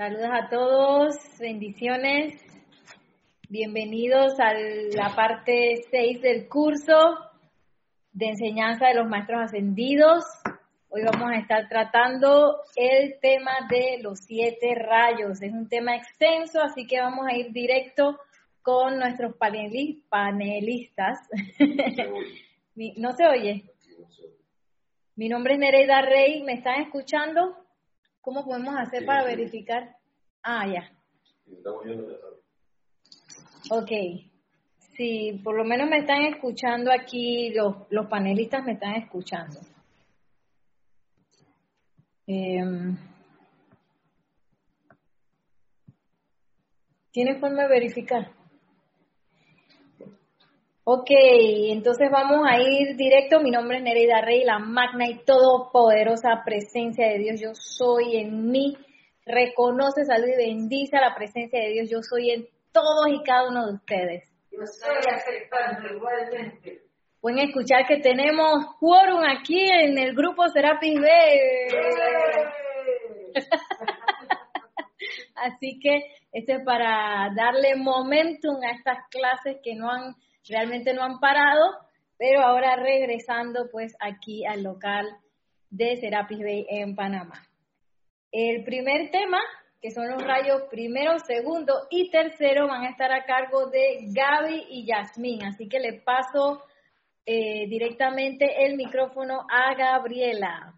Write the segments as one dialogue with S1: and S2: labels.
S1: Saludos a todos, bendiciones. Bienvenidos a la parte 6 del curso de enseñanza de los maestros ascendidos. Hoy vamos a estar tratando el tema de los siete rayos. Es un tema extenso, así que vamos a ir directo con nuestros panelistas. ¿No se oye? Mi nombre es Nereida Rey. ¿Me están escuchando? ¿Cómo podemos hacer para verificar? Ah, ya. Ok. Sí, por lo menos me están escuchando aquí, los, los panelistas me están escuchando. Eh, ¿Tiene forma de verificar? Ok, entonces vamos a ir directo. Mi nombre es Nereida Rey, la magna y todopoderosa presencia de Dios. Yo soy en mí. Reconoce, salud y bendice la presencia de Dios. Yo soy en todos y cada uno de ustedes.
S2: Yo estoy aceptando igualmente.
S1: Pueden escuchar que tenemos quórum aquí en el grupo Serapis B. Así que este es para darle momentum a estas clases que no han realmente no han parado, pero ahora regresando pues aquí al local de Serapis Bay en Panamá. El primer tema, que son los rayos primero, segundo y tercero, van a estar a cargo de Gaby y Yasmín, así que le paso eh, directamente el micrófono a Gabriela.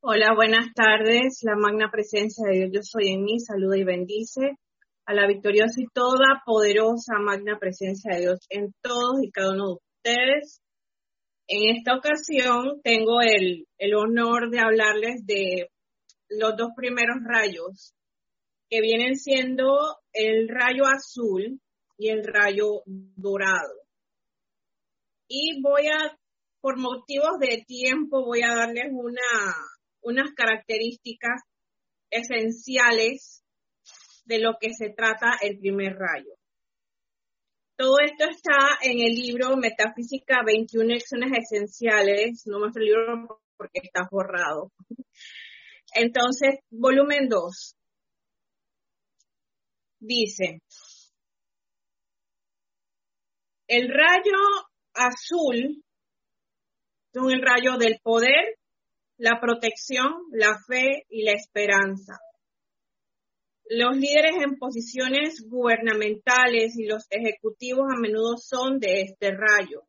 S3: Hola, buenas tardes. La magna presencia de Dios, yo soy en mí, saluda y bendice a la victoriosa y toda poderosa magna presencia de Dios en todos y cada uno de ustedes. En esta ocasión tengo el, el honor de hablarles de los dos primeros rayos, que vienen siendo el rayo azul y el rayo dorado. Y voy a, por motivos de tiempo, voy a darles una, unas características esenciales de lo que se trata el primer rayo. Todo esto está en el libro Metafísica 21 Lecciones Esenciales, no muestro el libro porque está borrado. Entonces, volumen 2. Dice, el rayo azul es el rayo del poder, la protección, la fe y la esperanza. Los líderes en posiciones gubernamentales y los ejecutivos a menudo son de este rayo.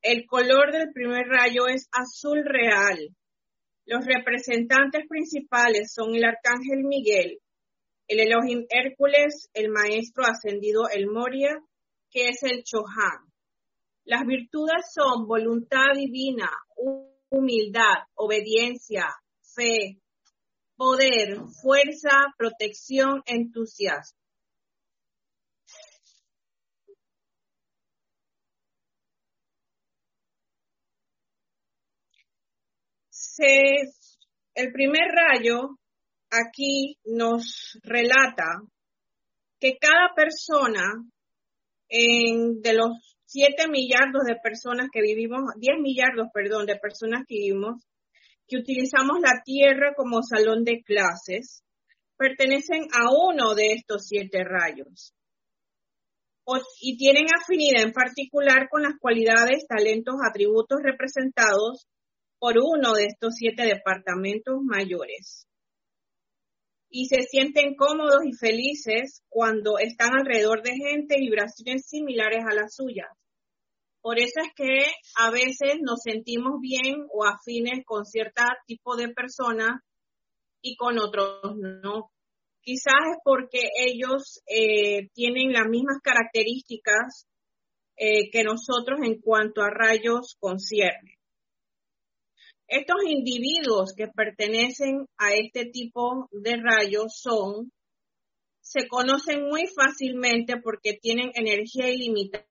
S3: El color del primer rayo es azul real. Los representantes principales son el arcángel Miguel, el Elohim Hércules, el maestro ascendido El Moria, que es el Chohan. Las virtudes son voluntad divina, humildad, obediencia, fe, poder, fuerza, protección, entusiasmo. el primer rayo aquí nos relata que cada persona en, de los 7 millardos de personas que vivimos, 10 millardos, perdón, de personas que vivimos, que utilizamos la Tierra como salón de clases pertenecen a uno de estos siete rayos y tienen afinidad en particular con las cualidades, talentos, atributos representados por uno de estos siete departamentos mayores. Y se sienten cómodos y felices cuando están alrededor de gente y vibraciones similares a las suyas. Por eso es que a veces nos sentimos bien o afines con cierto tipo de personas y con otros no. Quizás es porque ellos eh, tienen las mismas características eh, que nosotros en cuanto a rayos concierne. Estos individuos que pertenecen a este tipo de rayos son, se conocen muy fácilmente porque tienen energía ilimitada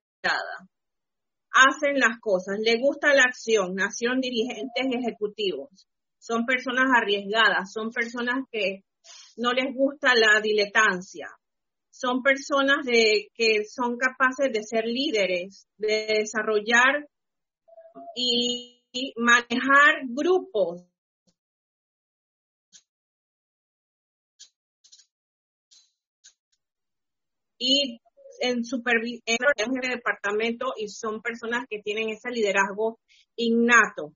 S3: hacen las cosas, le gusta la acción, nacieron dirigentes ejecutivos, son personas arriesgadas, son personas que no les gusta la diletancia, son personas de, que son capaces de ser líderes, de desarrollar y, y manejar grupos. Y en supervisión en el departamento y son personas que tienen ese liderazgo innato.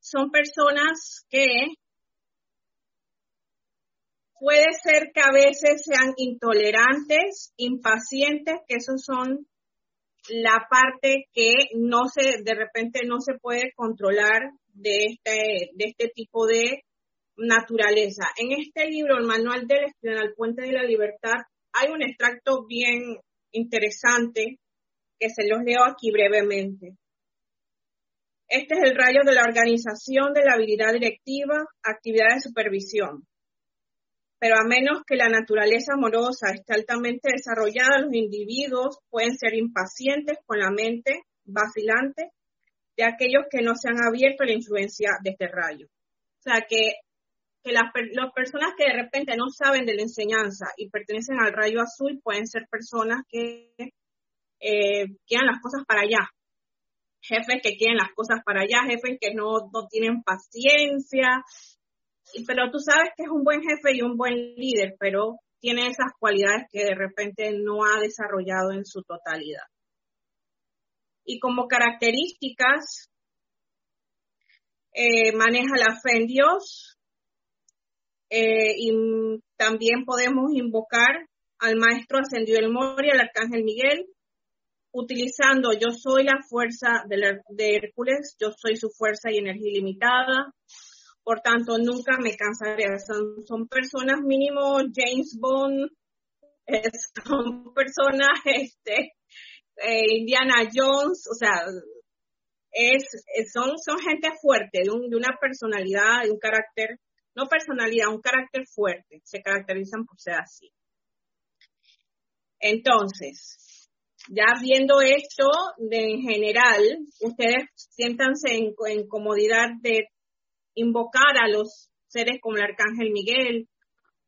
S3: Son personas que puede ser que a veces sean intolerantes, impacientes, que esos son la parte que no se, de repente no se puede controlar de este, de este tipo de naturaleza. En este libro, el manual del estudiante al puente de la libertad, hay un extracto bien interesante que se los leo aquí brevemente. Este es el rayo de la organización de la habilidad directiva, actividad de supervisión. Pero a menos que la naturaleza amorosa esté altamente desarrollada, los individuos pueden ser impacientes con la mente vacilante de aquellos que no se han abierto a la influencia de este rayo. O sea que, que las, personas que de repente no saben de la enseñanza y pertenecen al rayo azul pueden ser personas que eh, quieran las cosas para allá. Jefes que quieren las cosas para allá, jefes que no, no tienen paciencia, pero tú sabes que es un buen jefe y un buen líder, pero tiene esas cualidades que de repente no ha desarrollado en su totalidad. Y como características, eh, maneja la fe en Dios eh, y también podemos invocar al Maestro Ascendido del Moria, al Arcángel Miguel, utilizando yo soy la fuerza de, de Hércules, yo soy su fuerza y energía ilimitada, por tanto nunca me cansaré. Son, personas mínimo James Bond, son personas este, eh, Indiana Jones, o sea, es, son, son gente fuerte, de, de una personalidad, de un carácter, no personalidad, un carácter fuerte, se caracterizan por ser así. Entonces, ya viendo esto de, en general, ustedes siéntanse en, en comodidad de invocar a los seres como el Arcángel Miguel,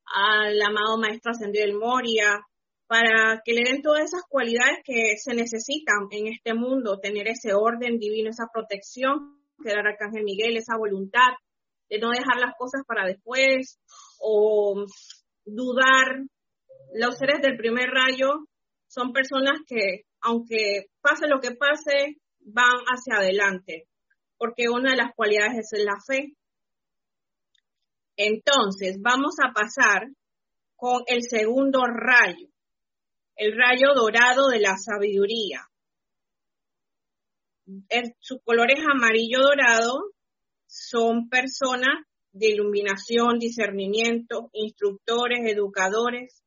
S3: al amado Maestro Ascendido del Moria, para que le den todas esas cualidades que se necesitan en este mundo, tener ese orden divino, esa protección que da el Arcángel Miguel, esa voluntad de no dejar las cosas para después o dudar. Los seres del primer rayo son personas que, aunque pase lo que pase, van hacia adelante, porque una de las cualidades es la fe. Entonces, vamos a pasar con el segundo rayo, el rayo dorado de la sabiduría. su color es amarillo dorado, son personas de iluminación, discernimiento, instructores, educadores,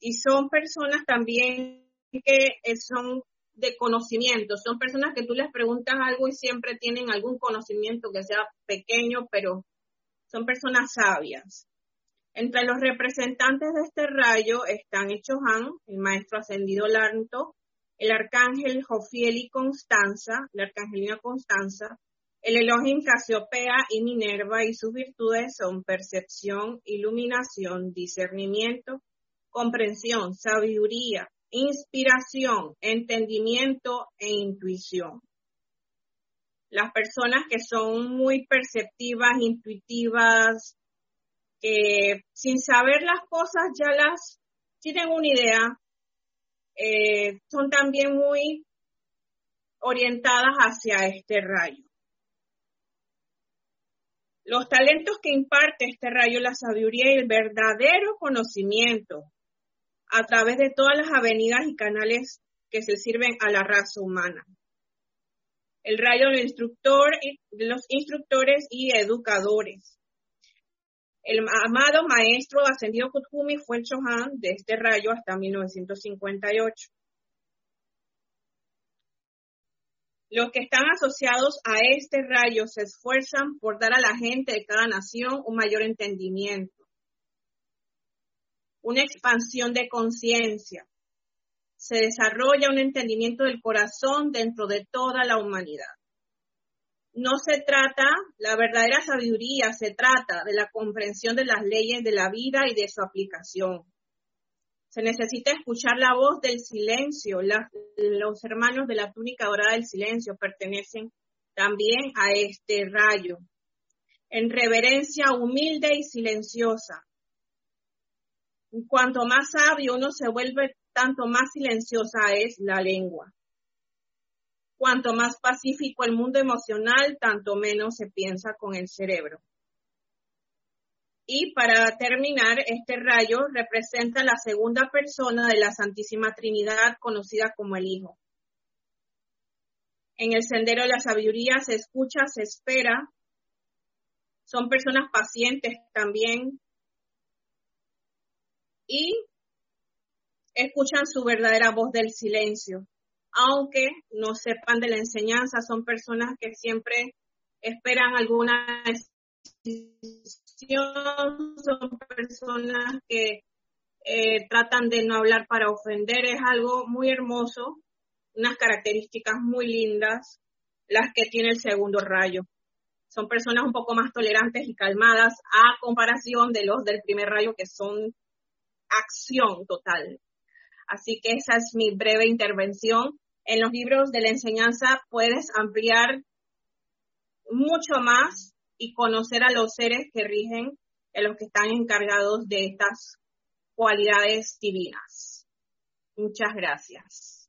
S3: y son personas también que son de conocimiento. Son personas que tú les preguntas algo y siempre tienen algún conocimiento que sea pequeño, pero son personas sabias. Entre los representantes de este rayo están Echohan, el maestro ascendido Lanto, el arcángel Jofiel y Constanza, la arcangelina Constanza, el Elohim Casiopea y Minerva y sus virtudes son percepción, iluminación, discernimiento, comprensión, sabiduría, inspiración, entendimiento e intuición. Las personas que son muy perceptivas, intuitivas, que sin saber las cosas ya las tienen una idea, eh, son también muy orientadas hacia este rayo. Los talentos que imparte este rayo, la sabiduría y el verdadero conocimiento, a través de todas las avenidas y canales que se sirven a la raza humana. El rayo instructor, de los instructores y educadores. El amado maestro ascendido Kuthumi fue el Chohan de este rayo hasta 1958. Los que están asociados a este rayo se esfuerzan por dar a la gente de cada nación un mayor entendimiento una expansión de conciencia. Se desarrolla un entendimiento del corazón dentro de toda la humanidad. No se trata, la verdadera sabiduría se trata de la comprensión de las leyes de la vida y de su aplicación. Se necesita escuchar la voz del silencio. los hermanos de la túnica dorada del silencio pertenecen también a este rayo. En reverencia humilde y silenciosa, cuanto más sabio uno se vuelve, tanto más silenciosa es la lengua. Cuanto más pacífico el mundo emocional, tanto menos se piensa con el cerebro. Y para terminar, este rayo representa la segunda persona de la Santísima Trinidad, conocida como el Hijo. En el sendero de la sabiduría se escucha, se espera. Son personas pacientes también. Y escuchan su verdadera voz del silencio. Aunque no sepan de la enseñanza, son personas que siempre esperan alguna son personas que eh, tratan de no hablar para ofender, es algo muy hermoso, unas características muy lindas, las que tiene el segundo rayo. Son personas un poco más tolerantes y calmadas a comparación de los del primer rayo que son acción total. Así que esa es mi breve intervención. En los libros de la enseñanza puedes ampliar mucho más y conocer a los seres que rigen, a los que están encargados de estas cualidades divinas. Muchas gracias.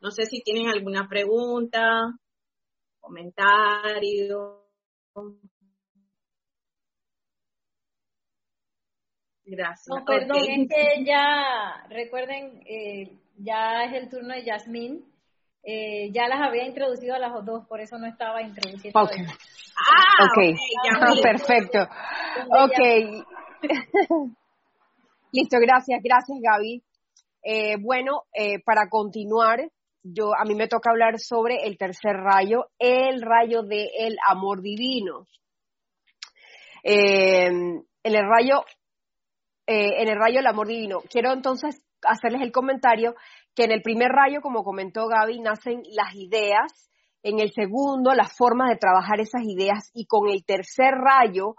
S3: No sé si tienen alguna pregunta, comentario. Gracias.
S1: No, perdón, es que ya, recuerden, eh, ya es el turno de Yasmín. Eh, ya las había introducido a las dos, por eso no estaba introduciendo.
S4: Ok. Ah, okay. okay. perfecto. Ok. Listo, gracias, gracias Gaby. Eh, bueno, eh, para continuar, yo a mí me toca hablar sobre el tercer rayo, el rayo del el amor divino. en el rayo, en el rayo del amor divino. Quiero entonces hacerles el comentario que en el primer rayo, como comentó Gaby, nacen las ideas, en el segundo las formas de trabajar esas ideas y con el tercer rayo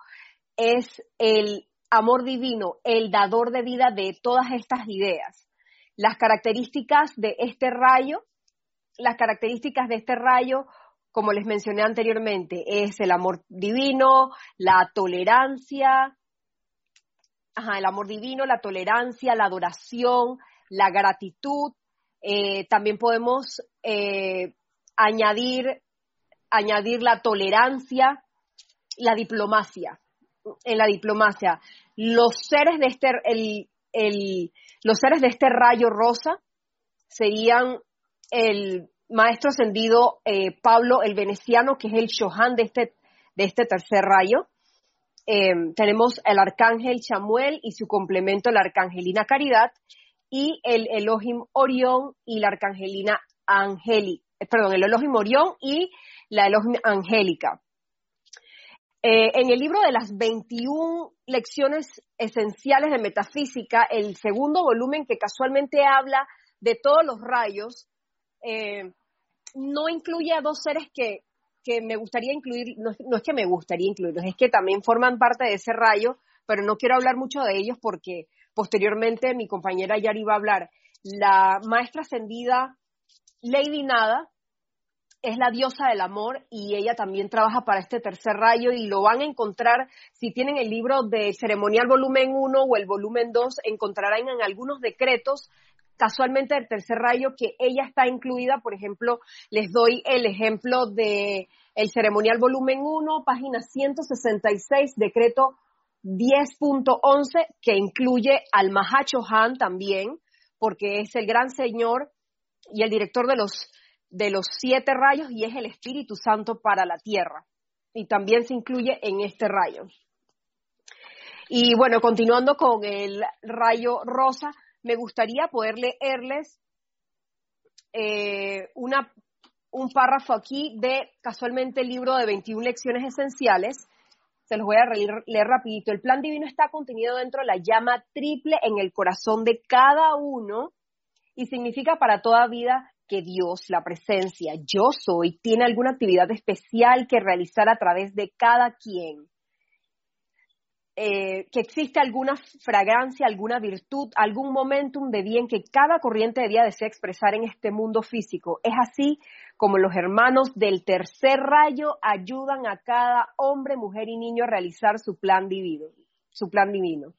S4: es el amor divino, el dador de vida de todas estas ideas. Las características de este rayo, las características de este rayo, como les mencioné anteriormente, es el amor divino, la tolerancia, ajá, el amor divino, la tolerancia, la adoración, la gratitud. Eh, también podemos eh, añadir, añadir la tolerancia, la diplomacia. En la diplomacia, los seres de este, el, los seres de este rayo rosa serían el maestro ascendido eh, Pablo el Veneciano, que es el Shohan de este, de este tercer rayo. Em, tenemos el arcángel Chamuel y su complemento, la arcangelina Caridad, y el Elohim Orión y la arcangelina Angélica, eh, perdón, el Elohim Orión y la Elohim Angélica. Eh, en el libro de las 21 lecciones esenciales de metafísica, el segundo volumen que casualmente habla de todos los rayos, eh, no incluye a dos seres que que me gustaría incluir, no, es que me gustaría incluirlos, es que también forman parte de ese rayo, pero no quiero hablar mucho de ellos porque posteriormente mi compañera Yari va a hablar. La maestra ascendida Lady Nada es la diosa del amor y ella también trabaja para este tercer rayo y lo van a encontrar, si tienen el libro de ceremonial volumen 1 o el volumen 2, encontrarán en algunos decretos casualmente el tercer rayo que ella está incluida, por ejemplo, les doy el ejemplo de el ceremonial volumen 1, página 166, decreto 10.11, que incluye al Mahacho Han también, porque es el gran señor y el director de los, de los siete rayos y es el Espíritu Santo para la tierra. Y también se incluye en este rayo. Y bueno, continuando con el rayo rosa, me gustaría poder leerles eh, una, un párrafo aquí de casualmente el libro de 21 lecciones esenciales. Se los voy a leer, leer rapidito. El plan divino está contenido dentro de la llama triple en el corazón de cada uno y significa para toda vida que Dios, la presencia, yo soy, tiene alguna actividad especial que realizar a través de cada quien eh, que existe alguna fragancia, alguna virtud, algún momentum de bien que cada corriente de vida desea expresar en este mundo físico. Es así como los hermanos del tercer rayo ayudan a cada hombre, mujer y niño a realizar su plan divino. Su plan divino.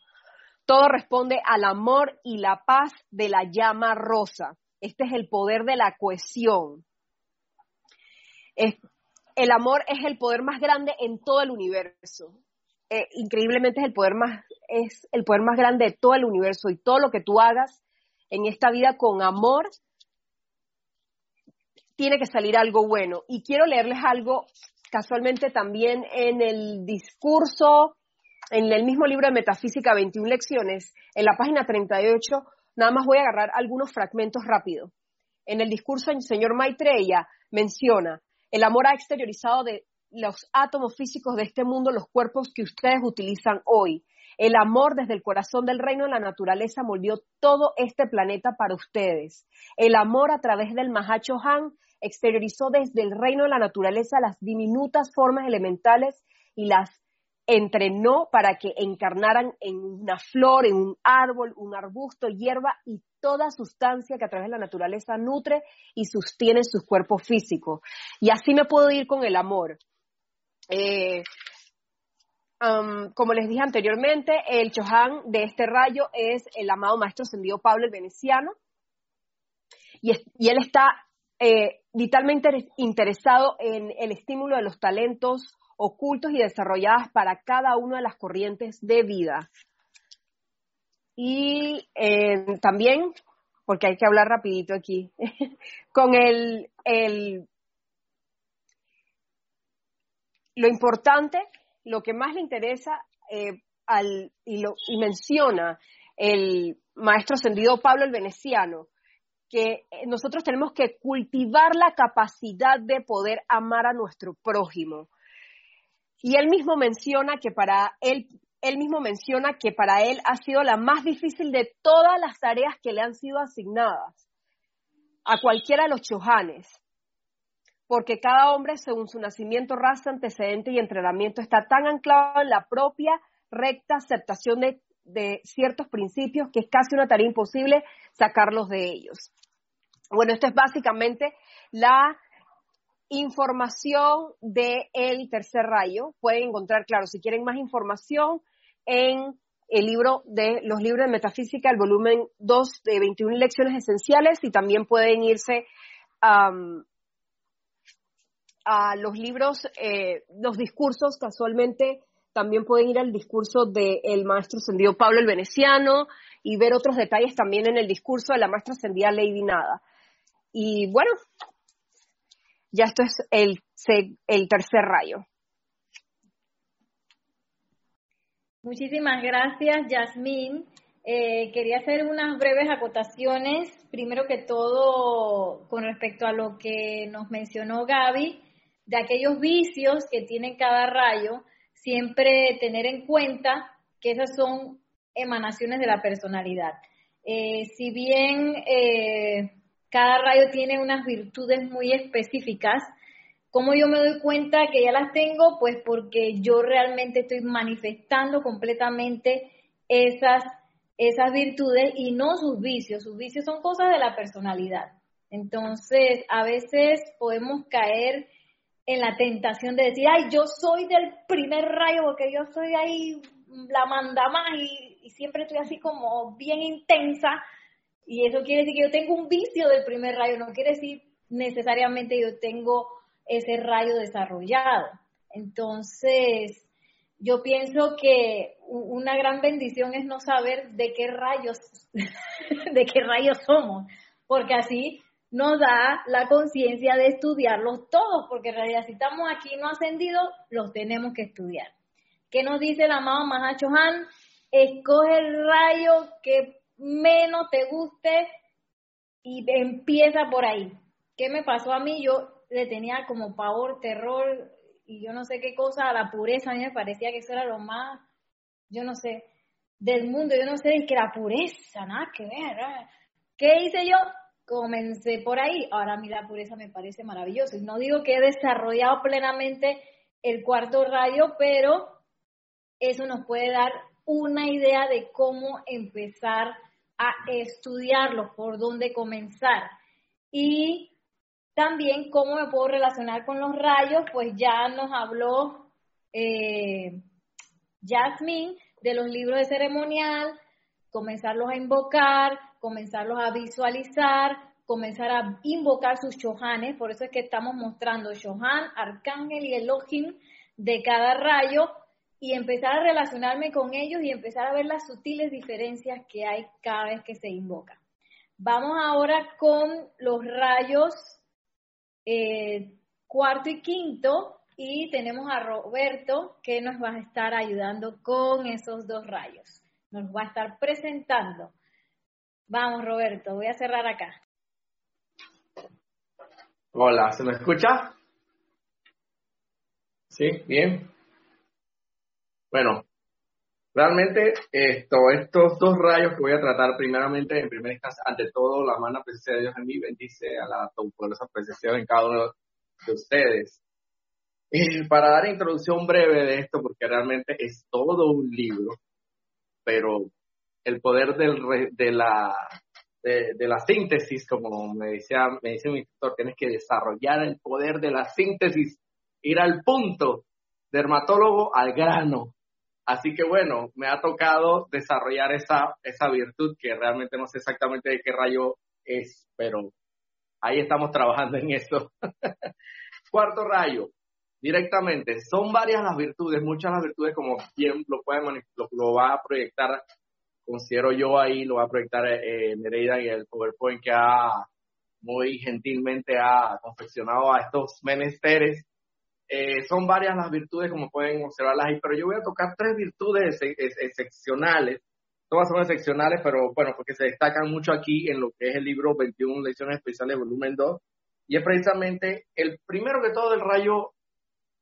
S4: Todo responde al amor y la paz de la llama rosa. Este es el poder de la cohesión. el amor es el poder más grande en todo el universo. Eh, increíblemente es el poder más es el poder más grande de todo el universo y todo lo que tú hagas en esta vida con amor tiene que salir algo bueno. Y quiero leerles algo casualmente también en el discurso, en el mismo libro de Metafísica 21 lecciones, en la página 38, nada más voy a agarrar algunos fragmentos rápido. En el discurso el señor Maitreya menciona, el amor ha exteriorizado de los átomos físicos de este mundo, los cuerpos que ustedes utilizan hoy. El amor desde el corazón del reino de la naturaleza moldeó todo este planeta para ustedes. El amor a través del Mahacho Han exteriorizó desde el reino de la naturaleza las diminutas formas elementales y las entrenó para que encarnaran en una flor, en un árbol, un arbusto, hierba y toda sustancia que a través de la naturaleza nutre y sostiene sus cuerpos físicos. Y así me puedo ir con el amor. Eh, como les dije anteriormente, el Chohan de este rayo es el amado maestro ascendido Pablo el Veneciano. Y, él está eh, vitalmente interesado en el estímulo de los talentos ocultos y desarrollados para cada una de las corrientes de vida. Y eh, también, porque hay que hablar rapidito aquí, con el, el lo importante, lo que más le interesa eh, y, lo, menciona el maestro ascendido Pablo el Veneciano, que eh, nosotros tenemos que cultivar la capacidad de poder amar a nuestro prójimo. Y él mismo menciona que para él, él mismo menciona que para él ha sido la más difícil de todas las tareas que le han sido asignadas a cualquiera de los chojanes porque cada hombre, según su nacimiento, raza, antecedente y entrenamiento, está tan anclado en la propia recta aceptación de, ciertos principios que es casi una tarea imposible sacarlos de ellos. Bueno, esto es básicamente la información del tercer rayo. Pueden encontrar, claro, si quieren más información en el libro de los libros de metafísica, el volumen 2 de 21 lecciones esenciales y también pueden irse a a los libros, eh, los discursos, casualmente también pueden ir al discurso del maestro ascendido Pablo el Veneciano y ver otros detalles también en el discurso de la maestra ascendida Lady Nada. Y bueno, ya esto es el, el tercer rayo.
S1: Muchísimas gracias, Yasmín. Eh, quería hacer unas breves acotaciones. Primero que todo, con respecto a lo que nos mencionó Gaby, de aquellos vicios que tiene cada rayo, siempre tener en cuenta que esas son emanaciones de la personalidad. Eh, si bien eh, cada rayo tiene unas virtudes muy específicas, ¿cómo yo me doy cuenta que ya las tengo? Pues porque yo realmente estoy manifestando completamente esas, esas virtudes y no sus vicios. Sus vicios son cosas de la personalidad. Entonces, a veces podemos caer en la tentación de decir, ay, yo soy del primer rayo porque yo soy ahí la manda más y, siempre estoy así como bien intensa y eso quiere decir que yo tengo un vicio del primer rayo, no quiere decir necesariamente yo tengo ese rayo desarrollado. Entonces, yo pienso que una gran bendición es no saber de qué rayos, de qué rayos somos, porque así nos da la conciencia de estudiarlos todos, porque en realidad si estamos aquí no ascendidos, los tenemos que estudiar. ¿Qué nos dice el amado Mahacho Han? Escoge el rayo que menos te guste y empieza por ahí. ¿Qué me pasó a mí? Yo le tenía como pavor, terror y yo no sé qué cosa a la pureza. A mí me parecía que eso era lo más, yo no sé, del mundo. Yo no sé que la pureza, nada que ver. ¿Qué hice yo? Comencé por ahí. Ahora a mí la pureza me parece maravilloso. No digo que he desarrollado plenamente el cuarto rayo, pero eso nos puede dar una idea de cómo empezar a estudiarlo, por dónde comenzar. Y también cómo me puedo relacionar con los rayos, pues ya nos habló eh, Jasmine de los libros de ceremonial, comenzarlos a invocar, comenzarlos a visualizar, comenzar a invocar sus shohanes, por eso es que estamos mostrando shohan, arcángel y elohim de cada rayo y empezar a relacionarme con ellos y empezar a ver las sutiles diferencias que hay cada vez que se invoca. Vamos ahora con los rayos eh, cuarto y quinto y tenemos a Roberto que nos va a estar ayudando con esos dos rayos. Nos va a estar presentando. Vamos, Roberto, voy a cerrar acá.
S5: Hola, ¿se me escucha? Sí, bien. Bueno, realmente esto, estos dos rayos que voy a tratar primeramente, en primera instancia, ante todo, la mano presencia de Dios en mí bendice a la poderosa presencia en cada uno de ustedes. Y para dar introducción breve de esto, porque realmente es todo un libro, pero el poder del, de, la, de, de, la síntesis, como me decía, me dice mi instructor, tienes que desarrollar el poder de la síntesis, ir al punto, dermatólogo al grano, Así que bueno, me ha tocado desarrollar esa, esa virtud que realmente no sé exactamente de qué rayo es, pero ahí estamos trabajando en eso. Cuarto rayo, directamente, son varias las virtudes, muchas las virtudes como quien lo puede lo, va a proyectar, considero yo ahí, lo va a proyectar eh, Nereida y el PowerPoint que ha muy gentilmente ha confeccionado a estos menesteres eh, son varias las virtudes, como pueden observarlas ahí, pero yo voy a tocar tres virtudes excepcionales. Todas son excepcionales, pero bueno, porque se destacan mucho aquí en lo que es el libro 21 Lecciones Especiales, volumen 2. Y es precisamente el primero que todo el rayo,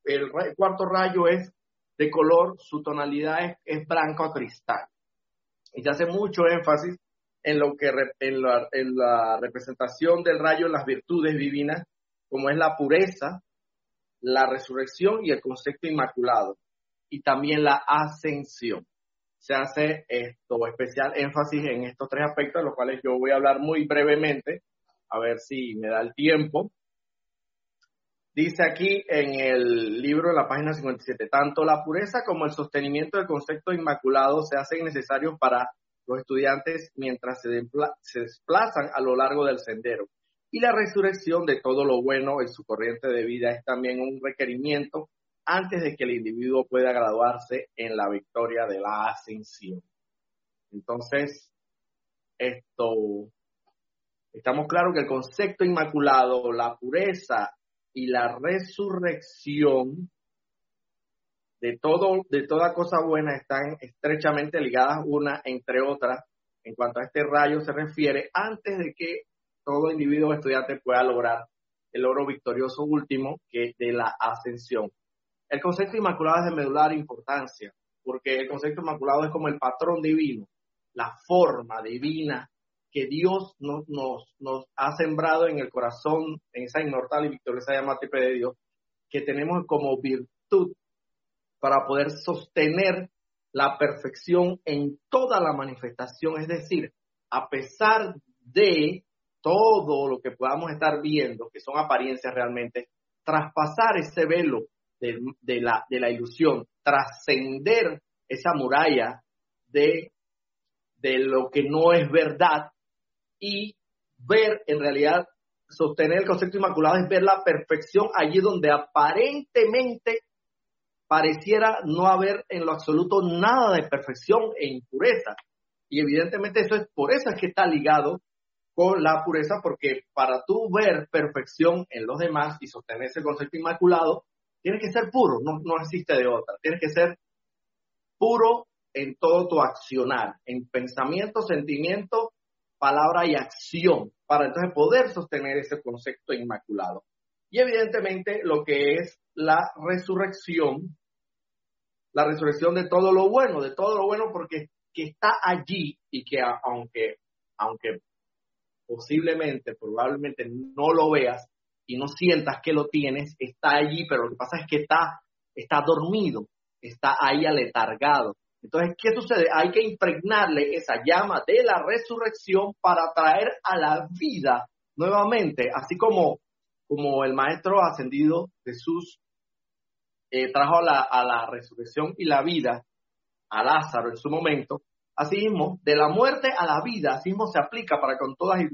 S5: el, cuarto rayo es de color, su tonalidad es, es blanco a cristal. Y se hace mucho énfasis en lo que en la, en la representación del rayo en las virtudes divinas, como es la pureza, la resurrección y el concepto inmaculado, y también la ascensión. Se hace esto especial énfasis en estos tres aspectos, de los cuales yo voy a hablar muy brevemente, a ver si me da el tiempo. Dice aquí en el libro de la página 57, tanto la pureza como el sostenimiento del concepto inmaculado se hacen necesarios para los estudiantes mientras se, desplazan a lo largo del sendero y la resurrección de todo lo bueno en su corriente de vida es también un requerimiento antes de que el individuo pueda graduarse en la victoria de la ascensión. Entonces, esto, estamos claros que el concepto inmaculado, la pureza y la resurrección de todo, de toda cosa buena están estrechamente ligadas una entre otras en cuanto a este rayo se refiere antes de que todo individuo estudiante pueda lograr el logro victorioso último que de la ascensión. El concepto inmaculado es de medular importancia, porque el concepto inmaculado es como el patrón divino, la forma divina que Dios nos, nos, ha sembrado en el corazón, en esa inmortal y victoriosa llama de Dios, que tenemos como virtud para poder sostener la perfección en toda la manifestación, es decir, a pesar de todo lo que podamos estar viendo, que son apariencias realmente, traspasar ese velo de, la, ilusión, trascender esa muralla de lo que no es verdad y ver en realidad, sostener el concepto inmaculado es ver la perfección allí donde aparentemente pareciera no haber en lo absoluto nada de perfección e impureza. Y evidentemente eso es por eso es que está ligado con la pureza, porque para tú ver perfección en los demás y sostener ese concepto inmaculado, tienes que ser puro, no, no existe de otra. Tienes que ser puro en todo tu accionar, en pensamiento, sentimiento, palabra y acción, para entonces poder sostener ese concepto inmaculado. Y evidentemente lo que es la resurrección, la resurrección de todo lo bueno, de todo lo bueno porque que está allí y que aunque, aunque posiblemente, probablemente no lo veas y no sientas que lo tienes, está allí, pero lo que pasa es que está, está dormido. está ahí aletargado. Entonces, ¿qué sucede? Hay que impregnarle esa llama de la resurrección para traer a la vida nuevamente, así como, como el Maestro ascendido Jesús eh, trajo a la, a la resurrección y la vida a Lázaro en su momento, así mismo, de la muerte a la vida, así mismo se aplica para con todas y,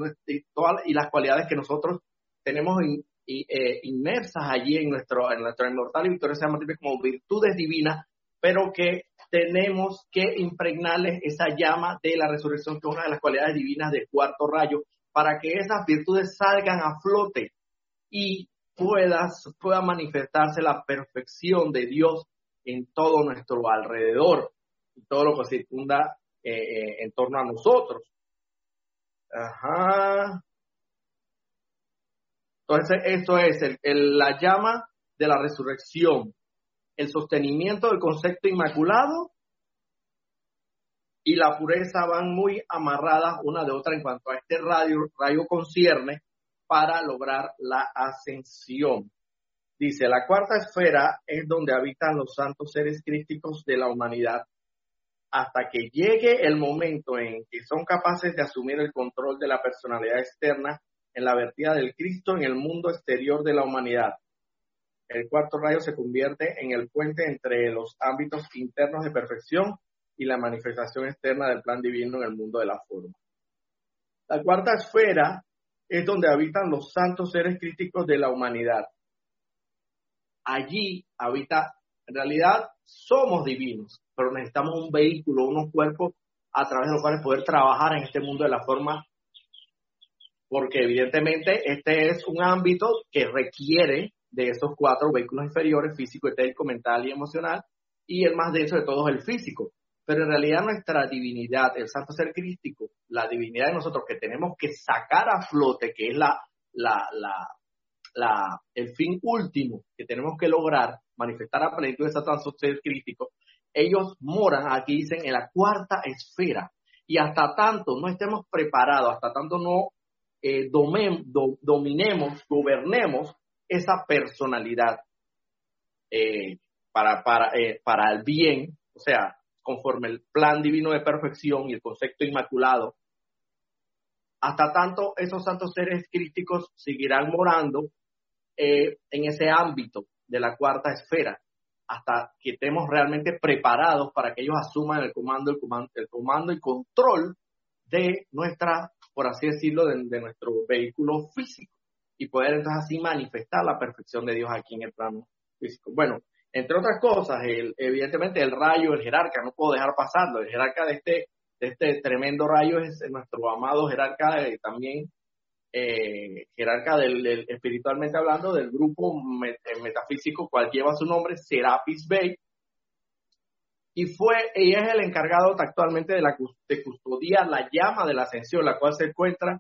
S5: todas, y las cualidades que nosotros tenemos eh, inmersas allí en nuestro, en nuestro inmortal y victoriosa como virtudes divinas, pero que tenemos que impregnarles esa llama de la resurrección, que es una de las cualidades divinas del cuarto rayo, para que esas virtudes salgan a flote y pueda, pueda manifestarse la perfección de Dios en todo nuestro alrededor y todo lo que circunda eh, eh, en torno a nosotros. Ajá. Entonces, eso es la llama de la resurrección el sostenimiento del concepto inmaculado y la pureza van muy amarradas una de otra en cuanto a este rayo, rayo concierne para lograr la ascensión. Dice, la cuarta esfera es donde habitan los santos seres crísticos de la humanidad, hasta que llegue el momento en que son capaces de asumir el control de la personalidad externa en la vertida del Cristo en el mundo exterior de la humanidad el cuarto rayo se convierte en el puente entre los ámbitos internos de perfección y la manifestación externa del plan divino en el mundo de la forma. La cuarta esfera es donde habitan los santos seres críticos de la humanidad. Allí habita, en realidad somos divinos, pero necesitamos un vehículo, unos cuerpos a través de los cuales poder trabajar en este mundo de la forma, porque evidentemente este es un ámbito que requiere de esos cuatro vehículos inferiores, físico, etérico, mental y emocional, y el más denso de todos el físico. Pero en realidad nuestra divinidad, el santo ser crístico, la divinidad de nosotros que tenemos que sacar a flote, que es la, la, la, la el fin último que tenemos que lograr, manifestar a plenitud de ese santo ser crístico, ellos moran, aquí dicen, en la cuarta esfera. Y hasta tanto no estemos preparados, hasta tanto no eh, dominemos, gobernemos esa personalidad eh, para, para, eh, para el bien, o sea, conforme el plan divino de perfección y el concepto inmaculado, hasta tanto esos santos seres críticos seguirán morando eh, en ese ámbito de la cuarta esfera, hasta que estemos realmente preparados para que ellos asuman el comando, el comando, el comando y control de nuestra, por así decirlo, de nuestro vehículo físico y poder entonces así manifestar la perfección de Dios aquí en el plano físico. Bueno, entre otras cosas, evidentemente el rayo, el jerarca, no puedo dejar pasarlo, el jerarca de este, de este tremendo rayo es nuestro amado jerarca también, eh, jerarca del, espiritualmente hablando, del grupo eh, metafísico cual lleva su nombre, Serapis Bey, y fue, ella es el encargado actualmente de, la, de custodiar la llama de la ascensión, la cual se encuentra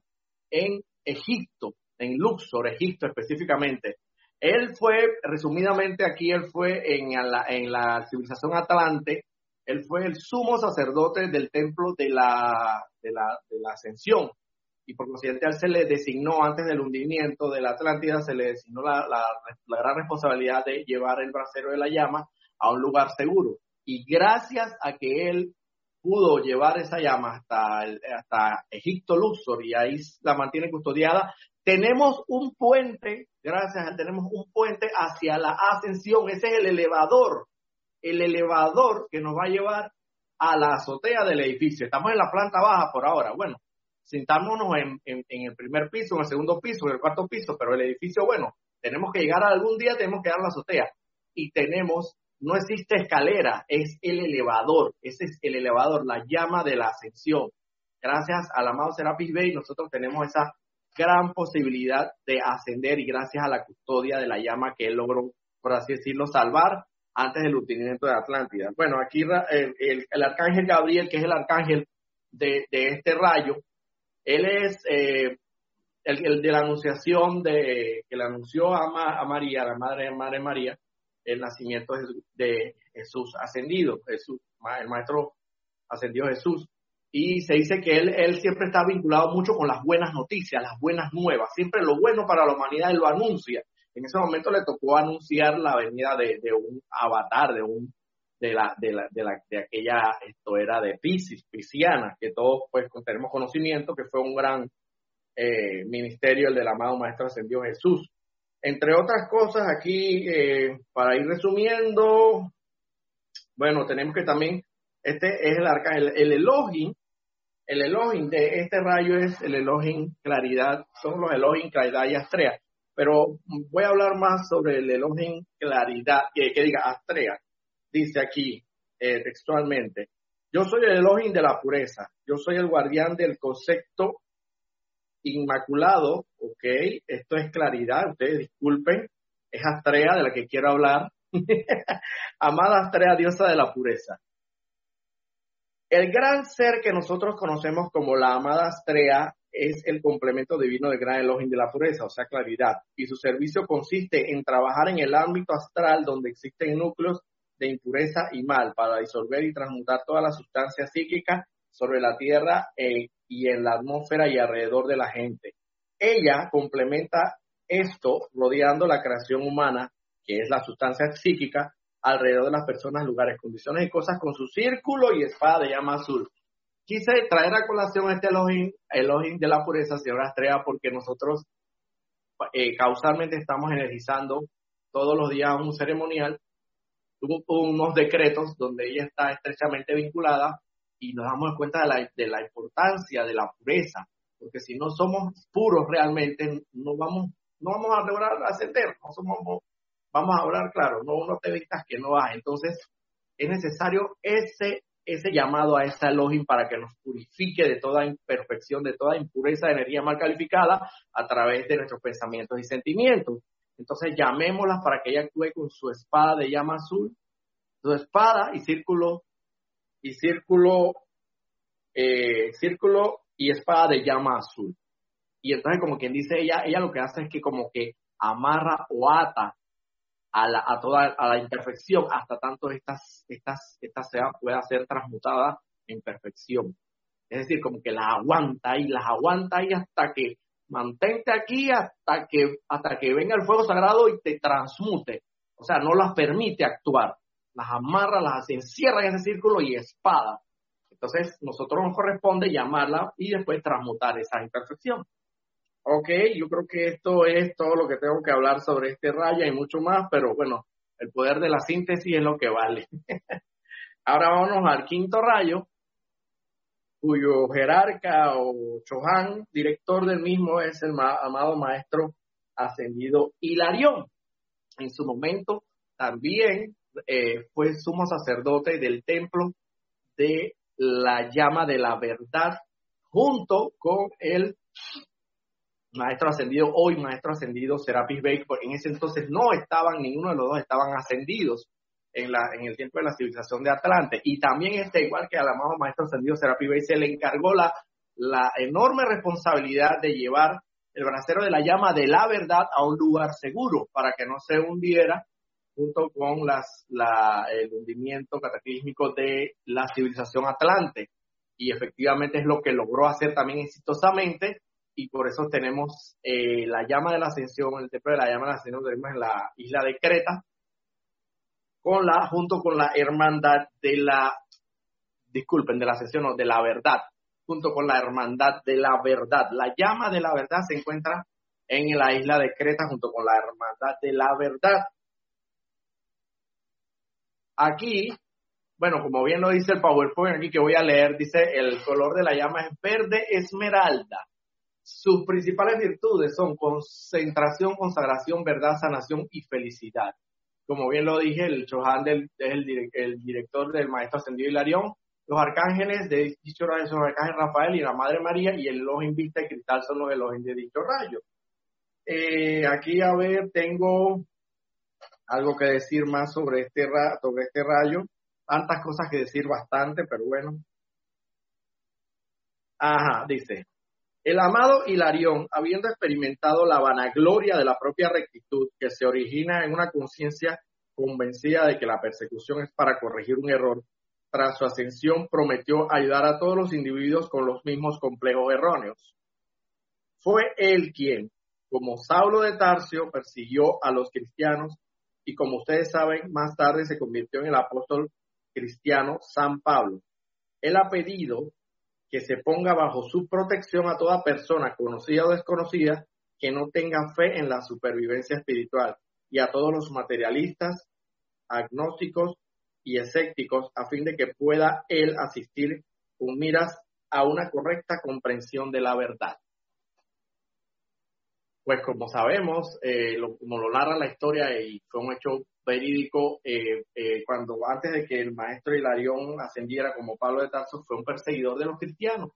S5: en Egipto, en Luxor, Egipto específicamente. Él fue, resumidamente aquí, él fue en la, en la civilización Atlante, él fue el sumo sacerdote del templo de la, de la, de la ascensión. Y por consiguiente, a él se le designó, antes del hundimiento de la Atlántida, se le designó la, la, la gran responsabilidad de llevar el brasero de la llama a un lugar seguro. Y gracias a que él pudo llevar esa llama hasta, hasta Egipto Luxor y ahí la mantiene custodiada, tenemos un puente, gracias a tenemos un puente hacia la ascensión. Ese es el elevador, el elevador que nos va a llevar a la azotea del edificio. Estamos en la planta baja por ahora. Bueno, sintámonos en, el primer piso, en el segundo piso, en el cuarto piso, pero el edificio, bueno, tenemos que llegar algún día, tenemos que dar la azotea. Y tenemos, no existe escalera, es el elevador, ese es el elevador, la llama de la ascensión. Gracias al amado Serapis Bey, nosotros tenemos esa gran posibilidad de ascender y gracias a la custodia de la llama que él logró, por así decirlo, salvar antes del hundimiento de Atlántida. Bueno, aquí el, arcángel Gabriel, que es el arcángel de, este rayo, él es eh, el, de la anunciación de que le anunció a, a María, la madre, madre María, el nacimiento de, Jesús ascendido, Jesús, el maestro ascendió Jesús. Y se dice que él, él siempre está vinculado mucho con las buenas noticias, las buenas nuevas. Siempre lo bueno para la humanidad él lo anuncia. En ese momento le tocó anunciar la venida de, un avatar, de un, de la, de la, de la, de aquella, esto era de Pisces, Pisciana, que todos pues tenemos conocimiento que fue un gran eh, ministerio el del amado Maestro Ascendido Jesús. Entre otras cosas, aquí, eh, para ir resumiendo, bueno, tenemos que también, este es el arcángel, el Elohim, el Elohim de este rayo es el Elohim Claridad, son los Elohim Claridad y Astrea, pero voy a hablar más sobre el Elohim Claridad, que, que diga Astrea, dice aquí eh, textualmente, yo soy el Elohim de la pureza, yo soy el guardián del concepto inmaculado, ok, esto es claridad, ustedes disculpen, es Astrea de la que quiero hablar, amada Astrea, diosa de la pureza. El gran ser que nosotros conocemos como la amada Astrea es el complemento divino del gran Elohim de la pureza, o sea, claridad, y su servicio consiste en trabajar en el ámbito astral donde existen núcleos de impureza y mal para disolver y transmutar toda la sustancia psíquica sobre la tierra y en la atmósfera y alrededor de la gente. Ella complementa esto rodeando la creación humana, que es la sustancia psíquica, alrededor de las personas, lugares, condiciones y cosas con su círculo y espada de llama azul. Quise traer a colación este Elohim, Elohim de la pureza, señora Estrella, porque nosotros eh, causalmente estamos energizando todos los días un ceremonial unos decretos donde ella está estrechamente vinculada y nos damos cuenta de la, de la importancia de la pureza, porque si no somos puros realmente, no vamos, no vamos a lograr ascender, no somos, vamos a hablar claro, no, no te vistas que no hay. Entonces, es necesario ese, ese llamado a esa Elohim para que nos purifique de toda imperfección, de toda impureza de energía mal calificada a través de nuestros pensamientos y sentimientos. Entonces llamémosla para que ella actúe con su espada de llama azul, su espada y círculo, y círculo, eh, círculo y espada de llama azul. Y entonces como quien dice ella, ella lo que hace es que como que amarra o ata a, la, toda a la imperfección hasta tanto estas, estas, esta sea, pueda ser transmutada en perfección. Es decir, como que las aguanta y las aguanta y hasta que mantente aquí hasta que, hasta que venga el fuego sagrado y te transmute. O sea, no las permite actuar. Las amarra, las encierra en ese círculo y espada. Entonces, nosotros nos corresponde llamarla y después transmutar esa imperfección. Ok, yo creo que esto es todo lo que tengo que hablar sobre este rayo y mucho más, pero bueno, el poder de la síntesis es lo que vale. Ahora vámonos al quinto rayo, cuyo jerarca o Chohan, director del mismo, es el amado maestro ascendido Hilarión. En su momento también eh, fue sumo sacerdote del templo de la llama de la verdad, junto con el maestro ascendido, hoy maestro ascendido Serapis Bey, en ese entonces no estaban, ninguno de los dos estaban ascendidos en, la, en el tiempo de la civilización de Atlante. Y también este, igual que al amado maestro ascendido Serapi Bey, se le encargó la, la enorme responsabilidad de llevar el bracero de la llama de la verdad a un lugar seguro para que no se hundiera junto con las, la, el hundimiento cataclísmico de la civilización Atlante. Y efectivamente es lo que logró hacer también exitosamente y por eso tenemos eh, la llama de la ascensión, el templo de la llama de la ascensión, tenemos en la isla de Creta, con la, junto con la hermandad de la, disculpen, de la sesión, de la verdad, junto con la hermandad de la verdad. La llama de la verdad se encuentra en la isla de Creta junto con la hermandad de la verdad. Aquí, bueno, como bien lo dice el PowerPoint aquí que voy a leer, dice el color de la llama es verde esmeralda. Sus principales virtudes son concentración, consagración, verdad, sanación y felicidad como bien lo dije, el Chohan es el, director del Maestro Ascendido Hilarión, los arcángeles de dicho rayo son el arcángel Rafael y la Madre María, y el Elohim Vista y Cristal son los Elohim de dicho rayo. Eh, aquí, a ver, tengo algo que decir más sobre este, sobre este rayo. Tantas cosas que decir bastante, pero bueno. Ajá, dice. El amado Hilarión, habiendo experimentado la vanagloria de la propia rectitud que se origina en una conciencia convencida de que la persecución es para corregir un error, tras su ascensión prometió ayudar a todos los individuos con los mismos complejos erróneos. Fue él quien, como Saulo de Tarcio, persiguió a los cristianos y como ustedes saben, más tarde se convirtió en el apóstol cristiano San Pablo. Él ha pedido que se ponga bajo su protección a toda persona, conocida o desconocida, que no tenga fe en la supervivencia espiritual y a todos los materialistas, agnósticos y escépticos a fin de que pueda él asistir con miras a una correcta comprensión de la verdad. Pues como sabemos, eh, como lo narra la historia y fue un hecho verídico, eh, eh, cuando antes de que el maestro Hilarión ascendiera como Pablo de Tarso, fue un perseguidor de los cristianos.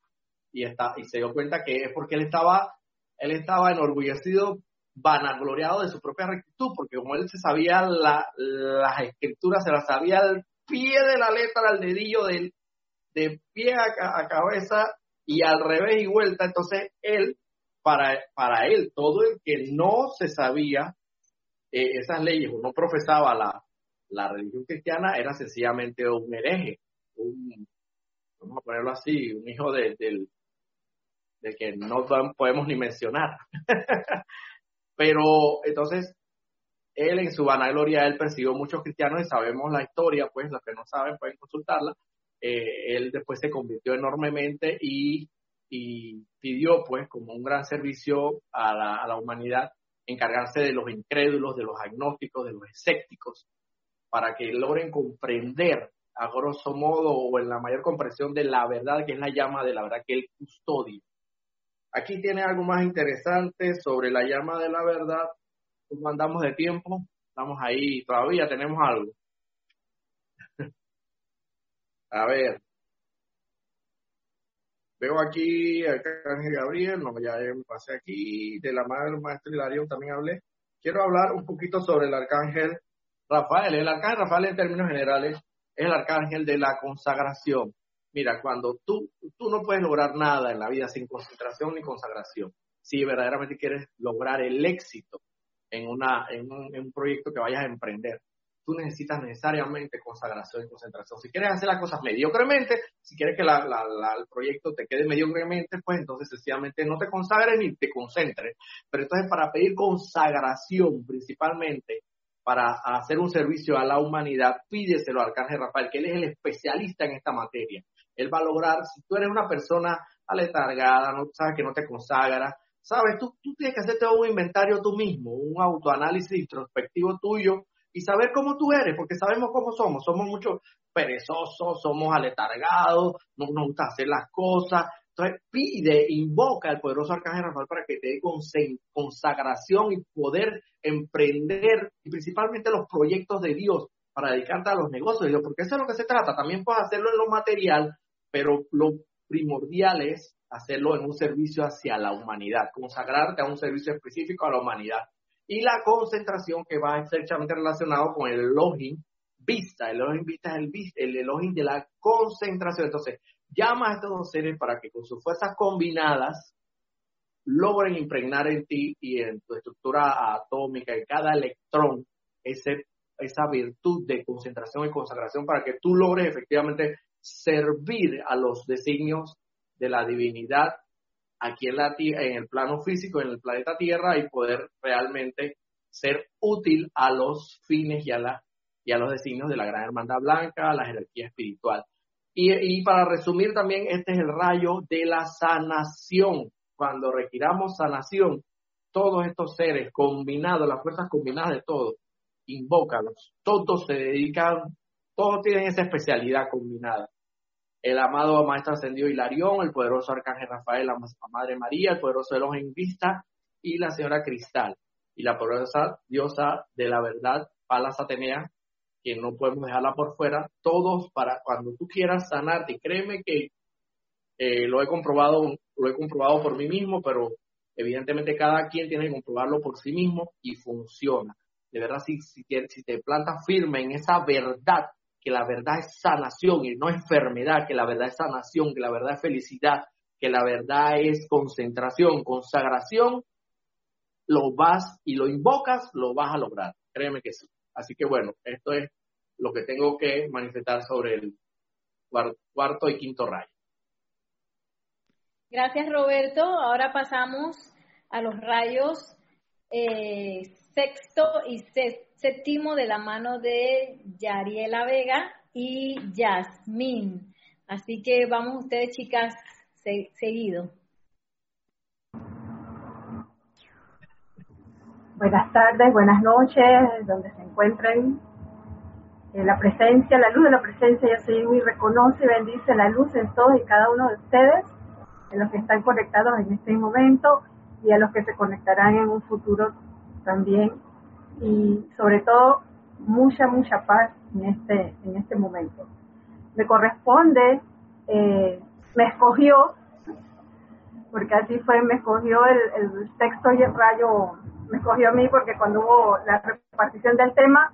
S5: Y, está, y se dio cuenta que es porque él estaba, él estaba enorgullecido, vanagloriado de su propia rectitud, porque como él se sabía la, las escrituras, se las sabía al pie de la letra, al dedillo de, de pie a, a cabeza y al revés y vuelta, entonces él para, para él, todo el que no se sabía eh, esas leyes o no profesaba la, la religión cristiana era sencillamente un hereje, un, vamos a ponerlo así, un hijo de, del, de que no podemos ni mencionar. Pero entonces, él en su vanagloria, él persiguió muchos cristianos y sabemos la historia, pues los que no saben pueden consultarla. Eh, él después se convirtió enormemente y y pidió pues como un gran servicio a la, a la humanidad encargarse de los incrédulos, de los agnósticos, de los escépticos, para que logren comprender a grosso modo o en la mayor comprensión de la verdad, que es la llama de la verdad que él custodia. Aquí tiene algo más interesante sobre la llama de la verdad. ¿Cómo andamos de tiempo? Estamos ahí, todavía tenemos algo. a ver, Veo aquí al Arcángel Gabriel, no, ya pasé aquí, de la madre del maestro Hilarión también hablé. Quiero hablar un poquito sobre el Arcángel Rafael. El Arcángel Rafael en términos generales es el Arcángel de la consagración. Mira, cuando tú, tú no puedes lograr nada en la vida sin concentración ni consagración. Si verdaderamente quieres lograr el éxito en, una, en un proyecto que vayas a emprender necesitas necesariamente consagración y concentración. Si quieres hacer las cosas mediocremente, si quieres que la, el proyecto te quede mediocremente, pues entonces sencillamente no te consagres ni te concentres. Pero entonces para pedir consagración principalmente, para hacer un servicio a la humanidad, pídeselo al Arcángel Rafael, que él es el especialista en esta materia. Él va a lograr, si tú eres una persona aletargada, no sabes que no te consagras, sabes, tú, tú tienes que hacerte un inventario tú mismo, un autoanálisis introspectivo tuyo y saber cómo tú eres, porque sabemos cómo somos. Somos mucho perezosos, somos aletargados, no nos gusta hacer las cosas. Entonces pide, invoca al poderoso Arcángel Rafael para que te dé consagración y poder emprender, y principalmente los proyectos de Dios, para dedicarte a los negocios porque eso es lo que se trata. También puedes hacerlo en lo material, pero lo primordial es hacerlo en un servicio hacia la humanidad, consagrarte a un servicio específico a la humanidad y la concentración que va estrechamente relacionado con el Elohim vista. El Elohim vista es el, el de la concentración. Entonces, llama a estos dos seres para que con sus fuerzas combinadas logren impregnar en ti y en tu estructura atómica, en cada electrón, ese, esa virtud de concentración y consagración para que tú logres efectivamente servir a los designios de la divinidad aquí en, la, en el plano físico, en el planeta Tierra, y poder realmente ser útil a los fines y a, la, y a los designios de la Gran Hermandad Blanca, la jerarquía espiritual. Y, y para resumir también, este es el rayo de la sanación. Cuando requiramos sanación, todos estos seres combinados, las fuerzas combinadas de todos, invócalos. Todos se dedican, todos tienen esa especialidad combinada el amado Maestro Ascendido Hilarión, el poderoso Arcángel Rafael, la Madre María, el poderoso Elohim Vista y la Señora Cristal. Y la poderosa diosa de la verdad, Palas Atenea, que no podemos dejarla por fuera, todos para cuando tú quieras sanarte. Créeme que eh, lo he comprobado, lo he comprobado por mí mismo, pero evidentemente cada quien tiene que comprobarlo por sí mismo y funciona. De verdad, si, si, si te plantas firme en esa verdad que la verdad es sanación y no enfermedad, que la verdad es sanación, que la verdad es felicidad, que la verdad es concentración, consagración, lo vas y lo invocas, lo vas a lograr. Créeme que sí. Así que bueno, esto es lo que tengo que manifestar sobre el cuarto y quinto rayo.
S1: Gracias Roberto. Ahora pasamos a los rayos eh, sexto y séptimo de la mano de Yariela Vega. y Yasmín. Así que vamos ustedes, chicas, seguido.
S6: Buenas tardes, buenas noches, donde se encuentren. Eh, la presencia, la luz de la presencia, yo soy y reconoce y bendice la luz en todos y cada uno de ustedes, en los que están conectados en este momento y a los que se conectarán en un futuro también. Y sobre todo, mucha, mucha paz en este, en este momento. Me corresponde, eh, me escogió, porque así fue, me escogió el, el texto y el rayo, me escogió a mí porque cuando hubo la repartición del tema,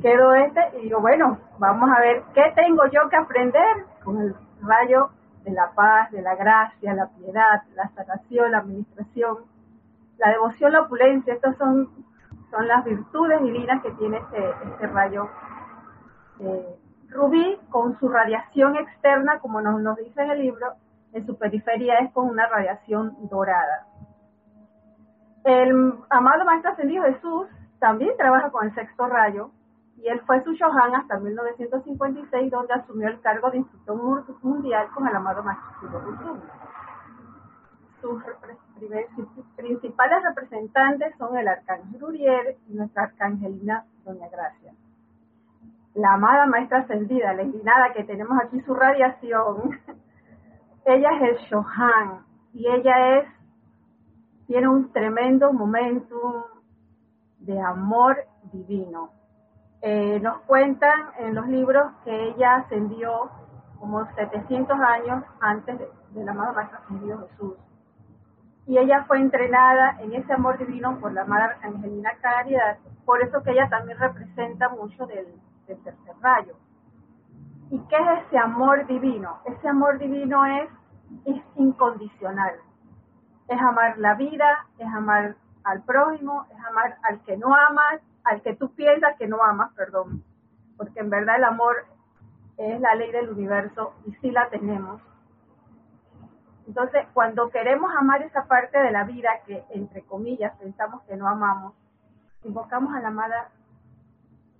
S6: quedó este y digo, bueno, vamos a ver qué tengo yo que aprender con el rayo de la paz, de la gracia, la piedad, la sanación, la administración, la devoción, la opulencia. Estas son, son las virtudes divinas que tiene este, este rayo. Eh, rubí, con su radiación externa, como nos, dice en el libro, en su periferia es con una radiación dorada. El amado Maestro Ascendido Jesús también trabaja con el sexto rayo, y él fue su Shohan hasta 1956, donde asumió el cargo de instructor mundial con el amado Maestro Sus principales representantes son el arcángel Uriel y nuestra arcangelina Doña Gracia. La amada maestra ascendida, la inclinada que tenemos aquí su radiación, ella es el Shohan y ella es, tiene un tremendo momentum de amor divino eh, nos cuentan en los libros que ella ascendió como 700 años antes de, la amada Maestra Ascendido Jesús. Y ella fue entrenada en ese amor divino por la amada Angelina Caridad, por eso que ella también representa mucho del, del tercer rayo. ¿Y qué es ese amor divino? Ese amor divino es, es incondicional. Es amar la vida, es amar al prójimo, es amar al que no amas, al que tú piensas que no amas, perdón, porque en verdad el amor es la ley del universo y sí la tenemos. Entonces, cuando queremos amar esa parte de la vida que, entre comillas, pensamos que no amamos, invocamos a la amada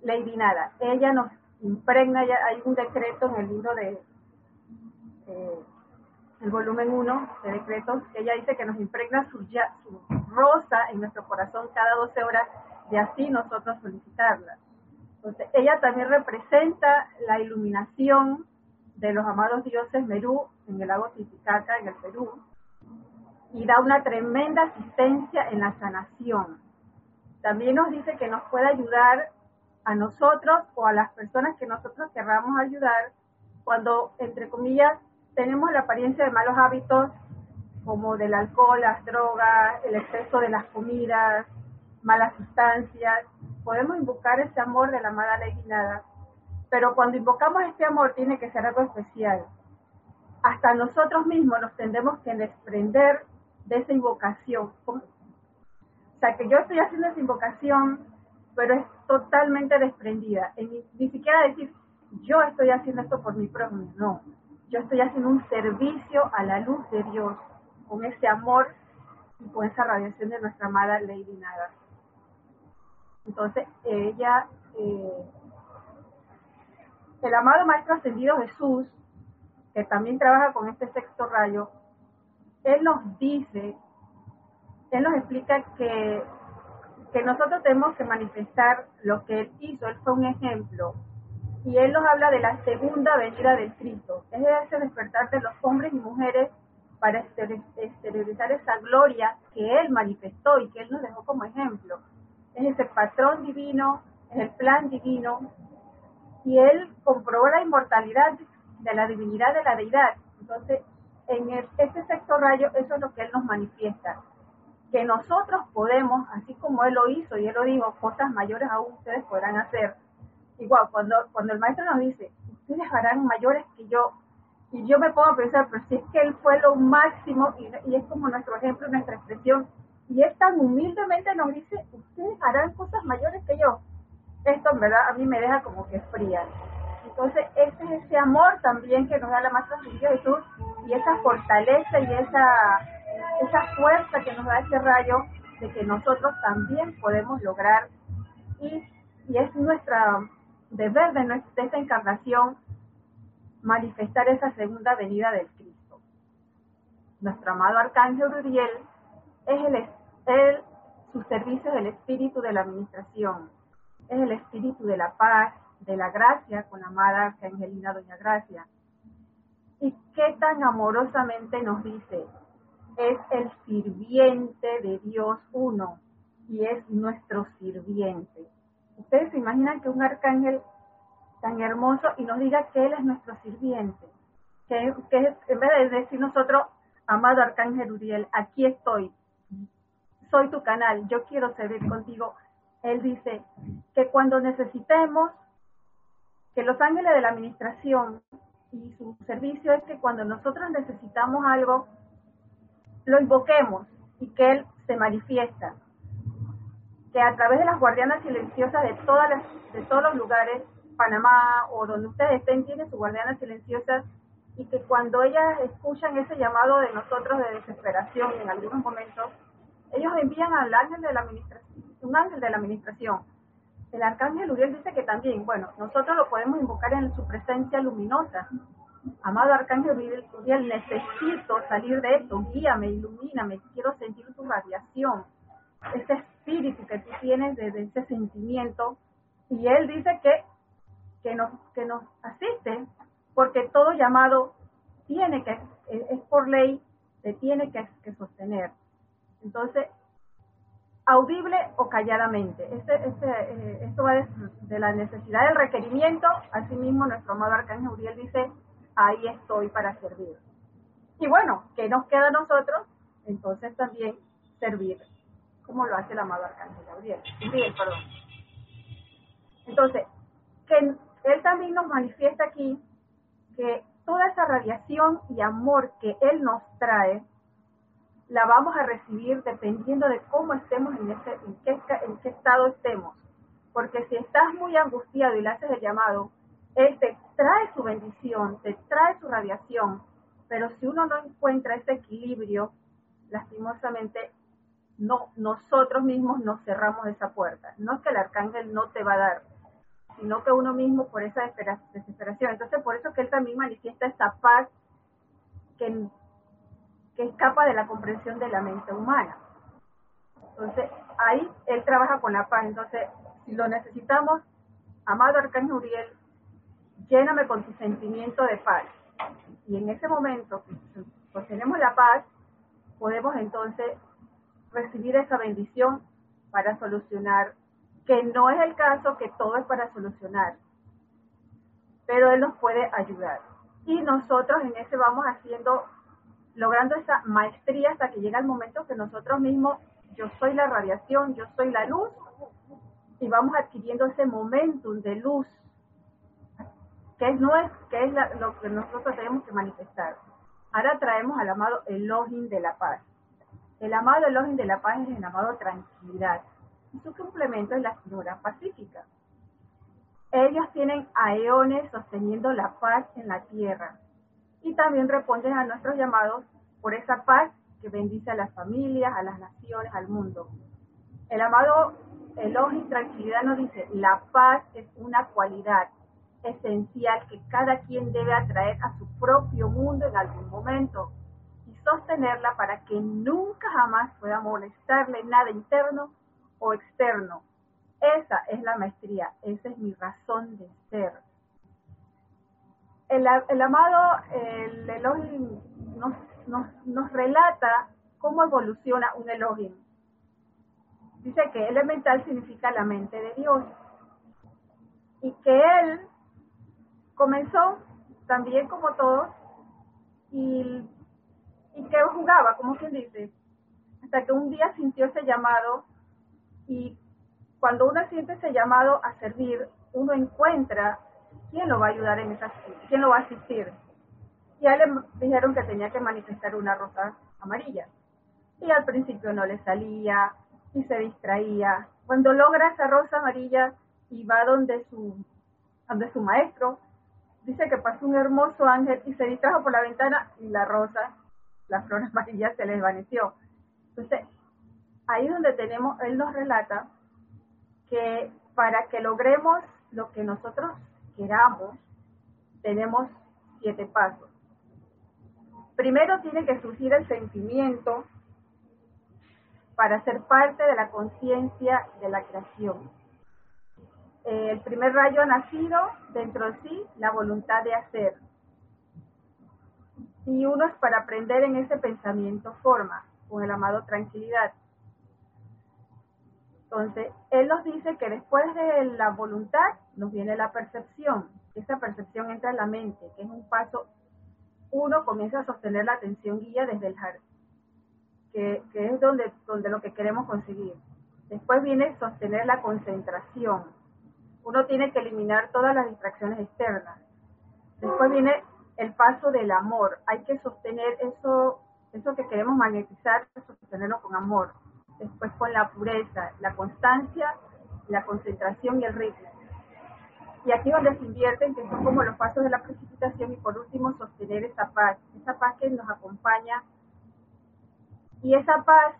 S6: Lady Nada. Ella nos impregna, ya hay un decreto en el libro de, el volumen 1 de decretos, ella dice que nos impregna su, su rosa en nuestro corazón cada 12 horas y así nosotros solicitarla. Entonces, ella también representa la iluminación de los amados dioses Merú en el lago Titicaca, en el Perú, y da una tremenda asistencia en la sanación. También nos dice que nos puede ayudar a nosotros o a las personas que nosotros querramos ayudar cuando, entre comillas, tenemos la apariencia de malos hábitos como del alcohol, las drogas, el exceso de las comidas, malas sustancias, podemos invocar ese amor de la amada ley nada, pero cuando invocamos este amor tiene que ser algo especial. Hasta nosotros mismos nos tendremos que desprender de esa invocación. O sea, que yo estoy haciendo esa invocación, pero es totalmente desprendida. Ni, ni siquiera decir, yo estoy haciendo esto por mi prójimo, no. Yo estoy haciendo un servicio a la luz de Dios, con ese amor y con esa radiación de nuestra amada Lady Nada. Entonces, ella, eh, el amado Maestro Ascendido Jesús, que también trabaja con este sexto rayo, él nos dice, él nos explica que, que nosotros tenemos que manifestar lo que él hizo, él fue un ejemplo, y él nos habla de la segunda venida del Cristo, es ese despertar de los hombres y mujeres para exteriorizar esa gloria que él manifestó y que él nos dejó como ejemplo. Es ese patrón divino, es el plan divino, y él comprobó la inmortalidad de la divinidad de la deidad. Entonces, en este sexto rayo, eso es lo que él nos manifiesta, que nosotros podemos, así como él lo hizo y él lo dijo, cosas mayores aún ustedes podrán hacer. Igual, cuando, cuando el maestro nos dice, ustedes harán mayores que yo, y yo me a pensar, pero si es que él fue lo máximo, y, y es como nuestro ejemplo, nuestra expresión, y él tan humildemente nos dice, ustedes harán cosas mayores que yo. Esto en verdad a mí me deja como que fría. Entonces, ese es ese amor también que nos da la Maestra de Jesús y esa fortaleza y esa, esa fuerza que nos da ese rayo de que nosotros también podemos lograr y, y es nuestra deber de, nuestra, esta encarnación manifestar esa segunda venida del Cristo. Nuestro amado Arcángel Uriel es el, el, su servicio del espíritu de la administración, es el espíritu de la paz, de la gracia con la amada Arcangelina Doña Gracia. Y qué tan amorosamente nos dice, es el sirviente de Dios uno y es nuestro sirviente. Ustedes se imaginan que un arcángel tan hermoso y nos diga que Él es nuestro sirviente. Que, que en vez de decir nosotros, amado arcángel Uriel, aquí estoy, soy tu canal, yo quiero servir contigo. Él dice que cuando necesitemos, que los ángeles de la administración y su servicio es que cuando nosotros necesitamos algo, lo invoquemos y que Él se manifiesta. Que a través de las guardianas silenciosas de, todas las, de todos los lugares, Panamá o donde ustedes estén, tienen sus guardianas silenciosas y que cuando ellas escuchan ese llamado de nosotros de desesperación en algunos momentos, ellos envían al ángel de la administración, un ángel de la administración. El arcángel Uriel dice que también, bueno, nosotros lo podemos invocar en su presencia luminosa, Amado Arcángel Uriel, necesito salir de esto, guíame, ilumíname, quiero sentir tu radiación, ese espíritu que tú tienes de, ese sentimiento. Y él dice que, que, nos, que nos asiste, porque todo llamado tiene que, es por ley, se tiene que, sostener. Entonces, audible o calladamente. Este, este, eh, esto va de, la necesidad del requerimiento. Asimismo, nuestro amado Arcángel Uriel dice, ahí estoy para servir. Y bueno, ¿qué nos queda a nosotros? Entonces también servir, como lo hace el amado Arcángel Gabriel. Entonces, que él también nos manifiesta aquí que toda esa radiación y amor que él nos trae, la vamos a recibir dependiendo de cómo estemos en, ese, en, qué, en qué estado estemos. Porque si estás muy angustiado y le haces el llamado, él te trae su bendición, te trae su radiación, pero si uno no encuentra ese equilibrio, lastimosamente no nosotros mismos nos cerramos esa puerta. No es que el arcángel no te va a dar, sino que uno mismo por esa desesperación. Entonces, por eso que él también manifiesta esa paz que, que escapa de la comprensión de la mente humana. Entonces, ahí él trabaja con la paz. Entonces, si lo necesitamos, amado arcángel Uriel, lléname con tu sentimiento de paz. Y en ese momento, pues tenemos la paz, podemos entonces recibir esa bendición para solucionar, que no es el caso que todo es para solucionar, pero Él nos puede ayudar. Y nosotros en ese vamos haciendo, logrando esa maestría hasta que llega el momento que nosotros mismos, yo soy la radiación, yo soy la luz, y vamos adquiriendo ese momentum de luz que es, no es, que es lo que nosotros tenemos que manifestar. Ahora traemos al amado Elohim de la paz. El amado Elohim de la paz es el amado tranquilidad. Y su complemento es la figura pacífica. Ellos tienen a sosteniendo la paz en la tierra. Y también responden a nuestros llamados por esa paz que bendice a las familias, a las naciones, al mundo. El amado Elohim Tranquilidad nos dice, la paz es una cualidad, esencial que cada quien debe atraer a su propio mundo en algún momento y sostenerla para que nunca jamás pueda molestarle nada interno o externo. Esa es la maestría, esa es mi razón de ser. El, amado el Elohim nos, nos, nos relata cómo evoluciona un Elohim. Dice que elemental significa la mente de Dios y que él comenzó también como todos y, y que jugaba, como quien dice, hasta que un día sintió ese llamado y cuando uno siente ese llamado a servir, uno encuentra quién lo va a ayudar en esa, quién lo va a asistir. Y a le dijeron que tenía que manifestar una rosa amarilla. Y al principio no le salía y se distraía. Cuando logra esa rosa amarilla y va donde su, donde su maestro, dice que pasó un hermoso ángel y se distrajo por la ventana y la rosa, la flor amarilla se le desvaneció. Entonces, ahí donde tenemos, él nos relata que para que logremos lo que nosotros queramos, tenemos siete pasos. Primero tiene que surgir el sentimiento para ser parte de la conciencia de la creación. Eh, el primer rayo ha nacido dentro de sí la voluntad de hacer. Y uno es para aprender en ese pensamiento forma, con el amado tranquilidad. Entonces, él nos dice que después de la voluntad nos viene la percepción. Esa percepción entra en la mente, que es un paso. Uno comienza a sostener la atención guía desde el jardín, que, que es donde, donde lo que queremos conseguir. Después viene sostener la concentración. Uno tiene que eliminar todas las distracciones externas. Después viene el paso del amor. Hay que sostener eso, eso que queremos magnetizar, sostenerlo con amor después con la pureza, la constancia, la concentración y el ritmo. Y aquí donde se invierten, que son como los pasos de la precipitación, y por último sostener esa paz, esa paz que nos acompaña. Y esa paz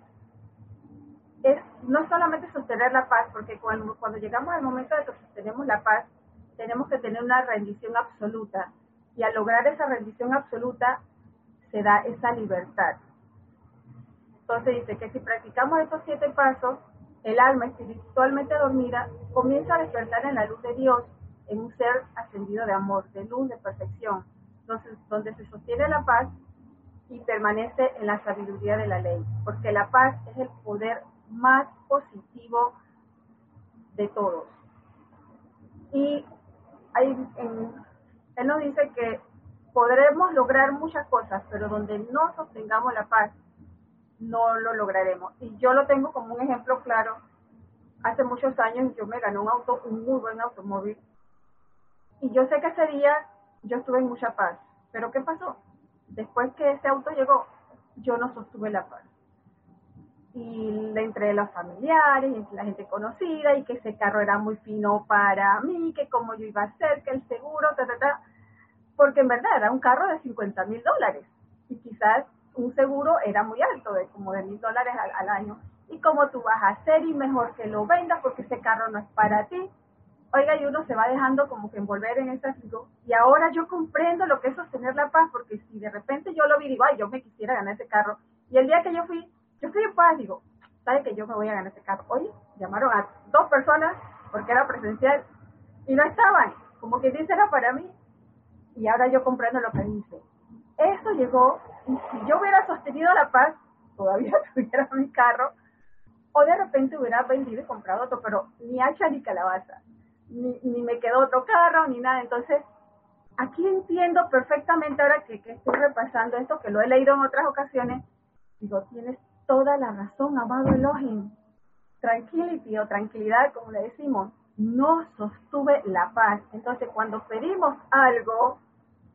S6: es no solamente sostener la paz, porque cuando, cuando llegamos al momento de que sostenemos la paz, tenemos que tener una rendición absoluta. Y al lograr esa rendición absoluta, se da esa libertad. Entonces dice que si practicamos estos siete pasos, el alma espiritualmente dormida comienza a despertar en la luz de Dios, en un ser ascendido de amor, de luz, de perfección, entonces, donde se sostiene la paz y permanece en la sabiduría de la ley, porque la paz es el poder más positivo de todos. Y él nos dice que podremos lograr muchas cosas, pero donde no sostengamos la paz, no lo lograremos. Y yo lo tengo como un ejemplo claro. Hace muchos años yo me gané un auto, un muy buen automóvil. Y yo sé que ese día yo estuve en mucha paz. Pero ¿qué pasó? Después que ese auto llegó, yo no sostuve la paz. Y entre los familiares, la gente conocida, y que ese carro era muy fino para mí, que como yo iba a hacer, que el seguro, ta, ta, ta. Porque en verdad era un carro de 50 mil dólares. Y quizás un seguro era muy alto, de como de mil dólares al, año. Y como tú vas a hacer y mejor que lo vendas porque ese carro no es para ti. Oiga, y uno se va dejando como que envolver en ese asunto. Y ahora yo comprendo lo que es sostener la paz, porque si de repente yo lo vi, digo, ay, yo me quisiera ganar ese carro. Y el día que yo fui, yo fui en paz, digo, ¿sabe que yo me voy a ganar ese carro? Oye, llamaron a dos personas porque era presencial y no estaban. Como que dice era para mí. Y ahora yo comprendo lo que dice eso llegó, y si yo hubiera sostenido la paz, todavía tuviera mi carro, o de repente hubiera vendido y comprado otro, pero ni hacha ni calabaza, ni, ni me quedó otro carro, ni nada. Entonces, aquí entiendo perfectamente ahora que, que estoy repasando esto, que lo he leído en otras ocasiones, digo, tienes toda la razón, amado Elohim. Tranquility o tranquilidad, como le decimos, no sostuve la paz. Entonces, cuando pedimos algo,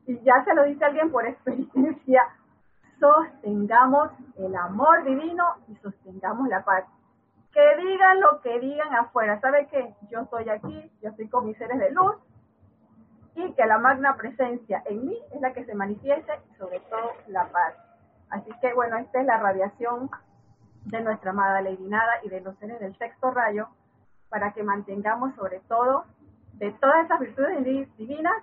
S6: y ya se lo dice alguien por experiencia, sostengamos el amor divino y sostengamos la paz. Que digan lo que digan afuera. ¿Sabe qué? Yo estoy aquí, yo estoy con mis seres de luz y que la magna presencia en mí es la que se manifieste sobre todo la paz. Así que bueno, esta es la radiación de nuestra amada Lady Nada y de los seres del sexto rayo para que mantengamos sobre todo de todas esas virtudes divinas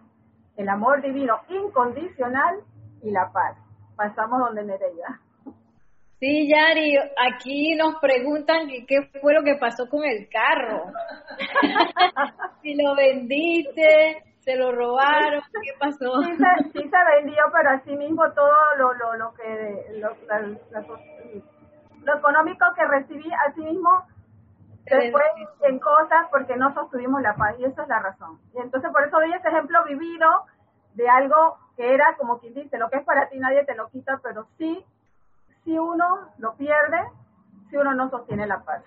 S6: el amor divino incondicional y la paz. Pasamos donde Nereida.
S1: Sí, Yari, aquí nos preguntan qué fue lo que pasó con el carro. si lo vendiste, se lo robaron, ¿qué pasó?
S6: Sí se, sí se vendió, pero así mismo todo lo, lo, lo que lo, lo económico que recibí, así mismo fue en cosas porque no sostuvimos la paz y esa es la razón. Y entonces por eso doy ese ejemplo vivido de algo que era como quien dice, lo que es para ti nadie te lo quita, pero sí, si uno lo pierde, si uno no sostiene la paz.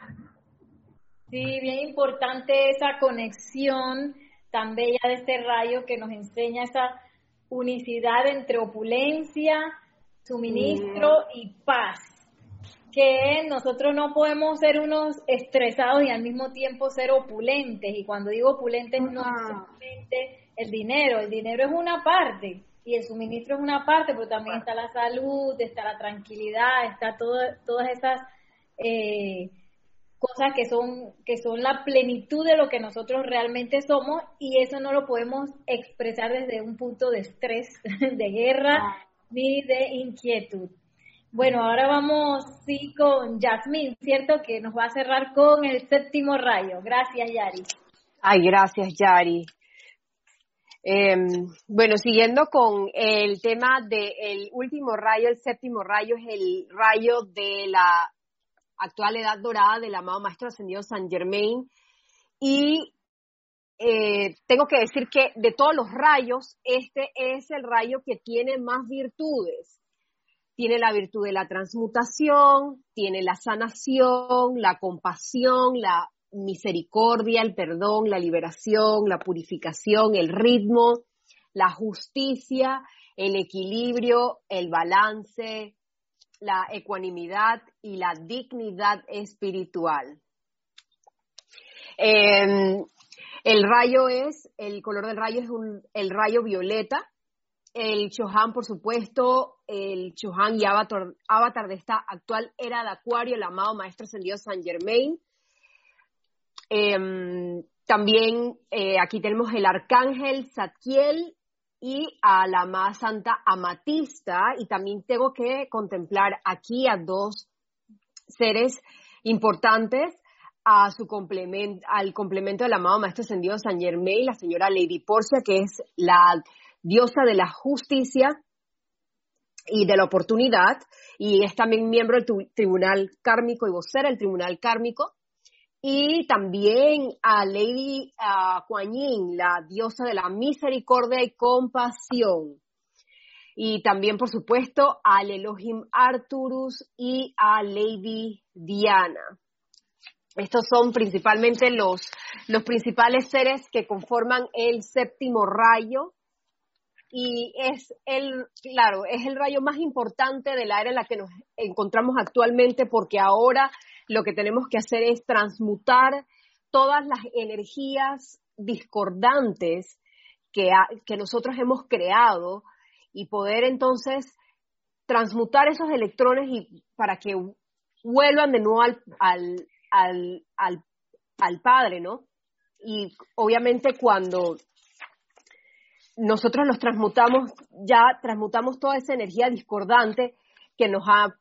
S1: Sí, bien importante esa conexión tan bella de este rayo que nos enseña esa unicidad entre opulencia, suministro y paz que nosotros no podemos ser unos estresados y al mismo tiempo ser opulentes. Y cuando digo opulentes no es solamente el dinero, el dinero es una parte y el suministro es una parte, pero también está la salud, está la tranquilidad, está todo, todas esas eh, cosas que son, que son la plenitud de lo que nosotros realmente somos y eso no lo podemos expresar desde un punto de estrés, de guerra
S6: Ah.
S1: ni de inquietud. Bueno, ahora vamos sí con Yasmín, ¿cierto? Que nos va a cerrar con el séptimo rayo. Gracias, Yari.
S4: Ay, gracias, Yari. Em, bueno, siguiendo con el tema del último rayo, el séptimo rayo es el rayo de la actual edad dorada del amado Maestro Ascendido San Germain. Y eh, tengo que decir que de todos los rayos, este es el rayo que tiene más virtudes. Tiene la virtud de la transmutación, tiene la sanación, la compasión, la misericordia, el perdón, la liberación, la purificación, el ritmo, la justicia, el equilibrio, el balance, la ecuanimidad y la dignidad espiritual. Eh, el rayo es, el color del rayo es un, el rayo violeta. El Chohan, por supuesto, el Chohan y avatar, avatar de esta actual era de Acuario, el amado Maestro Ascendido San Germain. Eh, también eh, aquí tenemos el arcángel Zadkiel y a la más santa Amatista. Y también tengo que contemplar aquí a dos seres importantes a su complemento, al complemento del amado Maestro Ascendido San Germain, la señora Lady Porcia, que es la diosa de la justicia y de la oportunidad, y es también miembro del tribunal kármico y vocera del tribunal kármico, y también a Lady Kuan Yin, la diosa de la misericordia y compasión. Y también, por supuesto, al Elohim Arturus y a Lady Diana. Estos son principalmente los, los principales seres que conforman el séptimo rayo. Y es el, claro, es el rayo más importante de la era en la que nos encontramos actualmente porque ahora lo que tenemos que hacer es transmutar todas las energías discordantes que, que nosotros hemos creado y poder entonces transmutar esos electrones y para que vuelvan de nuevo al, al, al, al, al Padre, ¿no? Y obviamente cuando nosotros los transmutamos, ya transmutamos toda esa energía discordante que nos ha,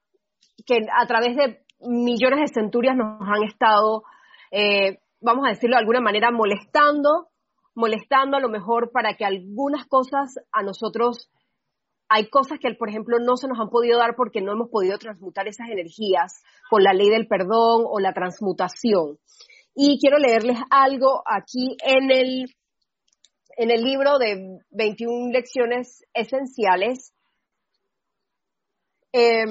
S4: que a través de millones de centurias nos han estado, eh, vamos a decirlo de alguna manera, molestando, molestando a lo mejor para que algunas cosas a nosotros, hay cosas que, por ejemplo, no se nos han podido dar porque no hemos podido transmutar esas energías con la ley del perdón o la transmutación. Y quiero leerles algo aquí en el, en el libro de 21 lecciones esenciales. Eh,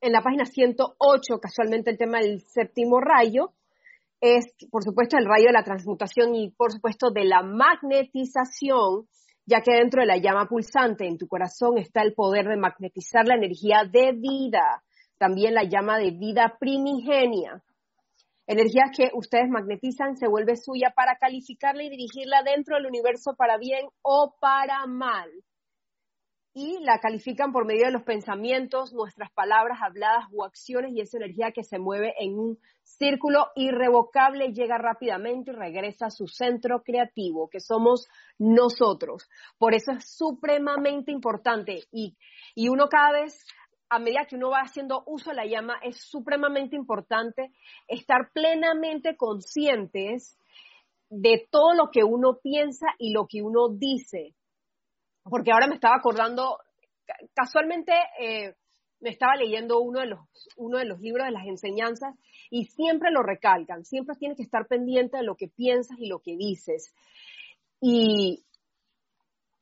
S4: en la página 108, casualmente el tema del séptimo rayo, es, por supuesto, el rayo de la transmutación y, por supuesto, de la magnetización, ya que dentro de la llama pulsante en tu corazón está el poder de magnetizar la energía de vida, también la llama de vida primigenia. Energía que ustedes magnetizan se vuelve suya para calificarla y dirigirla dentro del universo para bien o para mal y la califican por medio de los pensamientos, nuestras palabras habladas o acciones y esa energía que se mueve en un círculo irrevocable llega rápidamente y regresa a su centro creativo, que somos nosotros. Por eso es supremamente importante y, y uno cada vez, a medida que uno va haciendo uso de la llama, es supremamente importante estar plenamente conscientes de todo lo que uno piensa y lo que uno dice porque ahora me estaba acordando, casualmente eh, me estaba leyendo uno de, los, uno de los libros de las enseñanzas y siempre lo recalcan, siempre tienes que estar pendiente de lo que piensas y lo que dices. Y,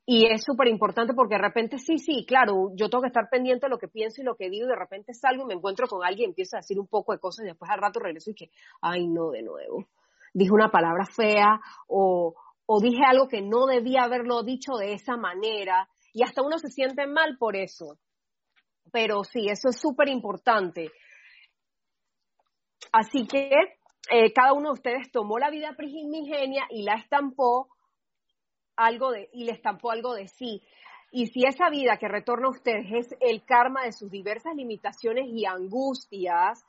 S4: y es súper importante porque de repente sí, sí, claro, yo tengo que estar pendiente de lo que pienso y lo que digo y de repente salgo y me encuentro con alguien empiezo a decir un poco de cosas y después al rato regreso y que, ay no, de nuevo, dije una palabra fea o o dije algo que no debía haberlo dicho de esa manera y hasta uno se siente mal por eso. Pero sí, eso es súper importante. Así que eh, cada uno de ustedes tomó la vida primigenia y la estampó algo de, y le estampó algo de sí. Y si esa vida que retorna a ustedes es el karma de sus diversas limitaciones y angustias,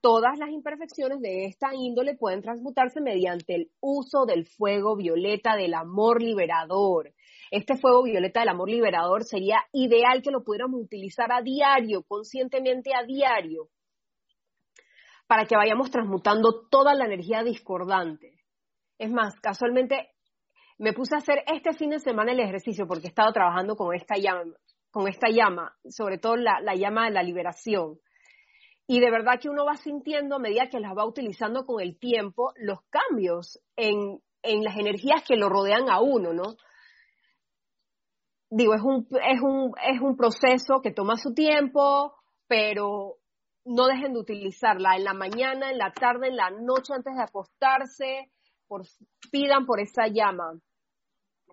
S4: todas las imperfecciones de esta índole pueden transmutarse mediante el uso del fuego violeta del amor liberador. Este fuego violeta del amor liberador sería ideal que lo pudiéramos utilizar a diario, conscientemente a diario, para que vayamos transmutando toda la energía discordante. Es más, casualmente me puse a hacer este fin de semana el ejercicio porque he estado trabajando con esta llama, con esta llama, sobre todo la, la llama de la liberación. Y de verdad que uno va sintiendo a medida que las va utilizando con el tiempo los cambios en, las energías que lo rodean a uno, ¿no? Digo, es un proceso que toma su tiempo, pero no dejen de utilizarla en la mañana, en la tarde, en la noche antes de acostarse, pidan por esa llama,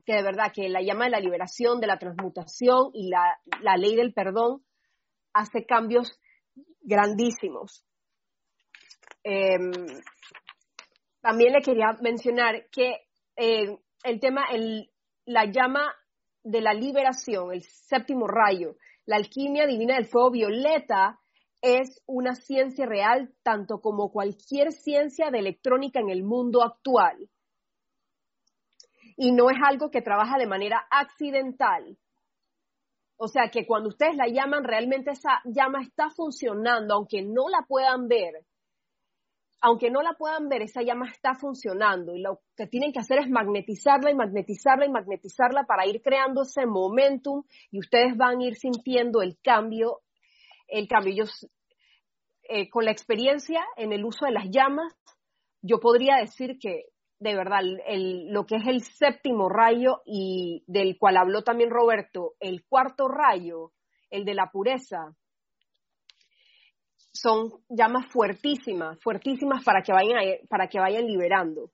S4: que de verdad que la llama de la liberación, de la transmutación y la, la ley del perdón hace cambios grandísimos. Em, también le quería mencionar que eh, el tema, el, la llama de la liberación, el séptimo rayo, la alquimia divina del fuego violeta, es una ciencia real tanto como cualquier ciencia de electrónica en el mundo actual. Y no es algo que trabaja de manera accidental. O sea que cuando ustedes la llaman, realmente esa llama está funcionando, aunque no la puedan ver. Aunque no la puedan ver, esa llama está funcionando y lo que tienen que hacer es magnetizarla y magnetizarla y magnetizarla para ir creando ese momentum y ustedes van a ir sintiendo el cambio el cambio. Yo, eh, con la experiencia en el uso de las llamas, yo podría decir que de verdad el, lo que es el séptimo rayo y del cual habló también Roberto, el cuarto rayo, el de la pureza, son llamas fuertísimas, fuertísimas para que vayan, para que vayan liberando.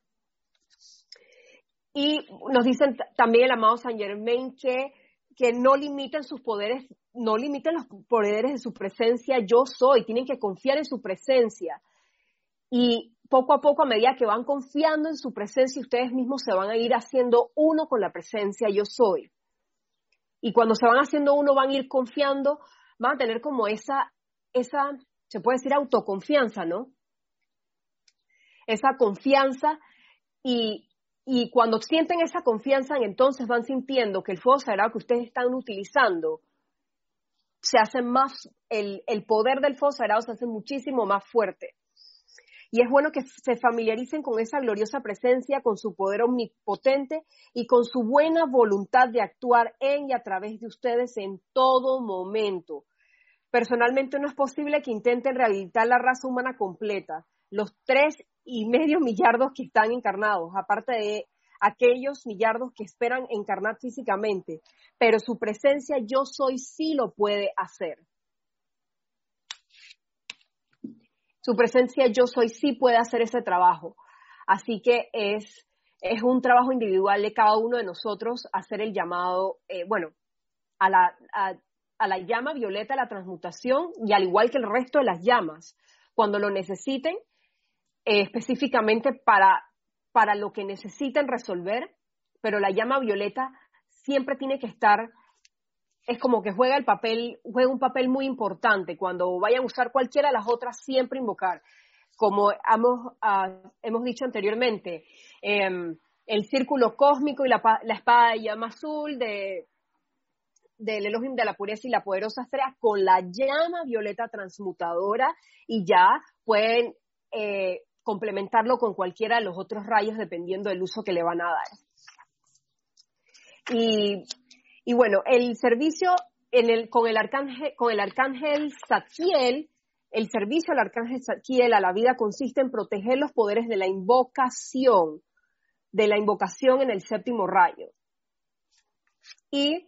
S4: Y nos dicen también el amado Saint Germain que, que no limiten sus poderes no limiten los poderes de su presencia, yo soy, tienen que confiar en su presencia. Y poco a poco, a medida que van confiando en su presencia, ustedes mismos se van a ir haciendo uno con la presencia, yo soy. Y cuando se van haciendo uno, van a ir confiando, van a tener como esa, esa, se puede decir autoconfianza, ¿no? Esa confianza y, y cuando sienten esa confianza, entonces van sintiendo que el fuego sagrado que ustedes están utilizando se hace más, el, poder del fuego sagrado se hace muchísimo más fuerte. Y es bueno que se familiaricen con esa gloriosa presencia, con su poder omnipotente y con su buena voluntad de actuar en y a través de ustedes en todo momento. Personalmente no es posible que intenten rehabilitar la raza humana completa, los tres y medio millardos que están encarnados, aparte de aquellos millardos que esperan encarnar físicamente, pero su presencia yo soy sí lo puede hacer. Su presencia yo soy sí puede hacer ese trabajo. Así que es, es un trabajo individual de cada uno de nosotros hacer el llamado, eh, bueno, a la, a, la llama violeta, la transmutación, y al igual que el resto de las llamas, cuando lo necesiten, eh, específicamente para para lo que necesiten resolver, pero la llama violeta siempre tiene que estar, es como que juega el papel, juega un papel muy importante. Cuando vayan a usar cualquiera de las otras, siempre invocar. Como hemos, ah, hemos dicho anteriormente, em, el círculo cósmico y la, espada de llama azul de, del Elohim de la pureza y la poderosa estrella con la llama violeta transmutadora y ya pueden eh, complementarlo con cualquiera de los otros rayos dependiendo del uso que le van a dar. Y, bueno, el servicio en el, con, el arcángel, con el arcángel el servicio al arcángel Zadkiel a la vida consiste en proteger los poderes de la invocación, de la invocación en el séptimo rayo. Y,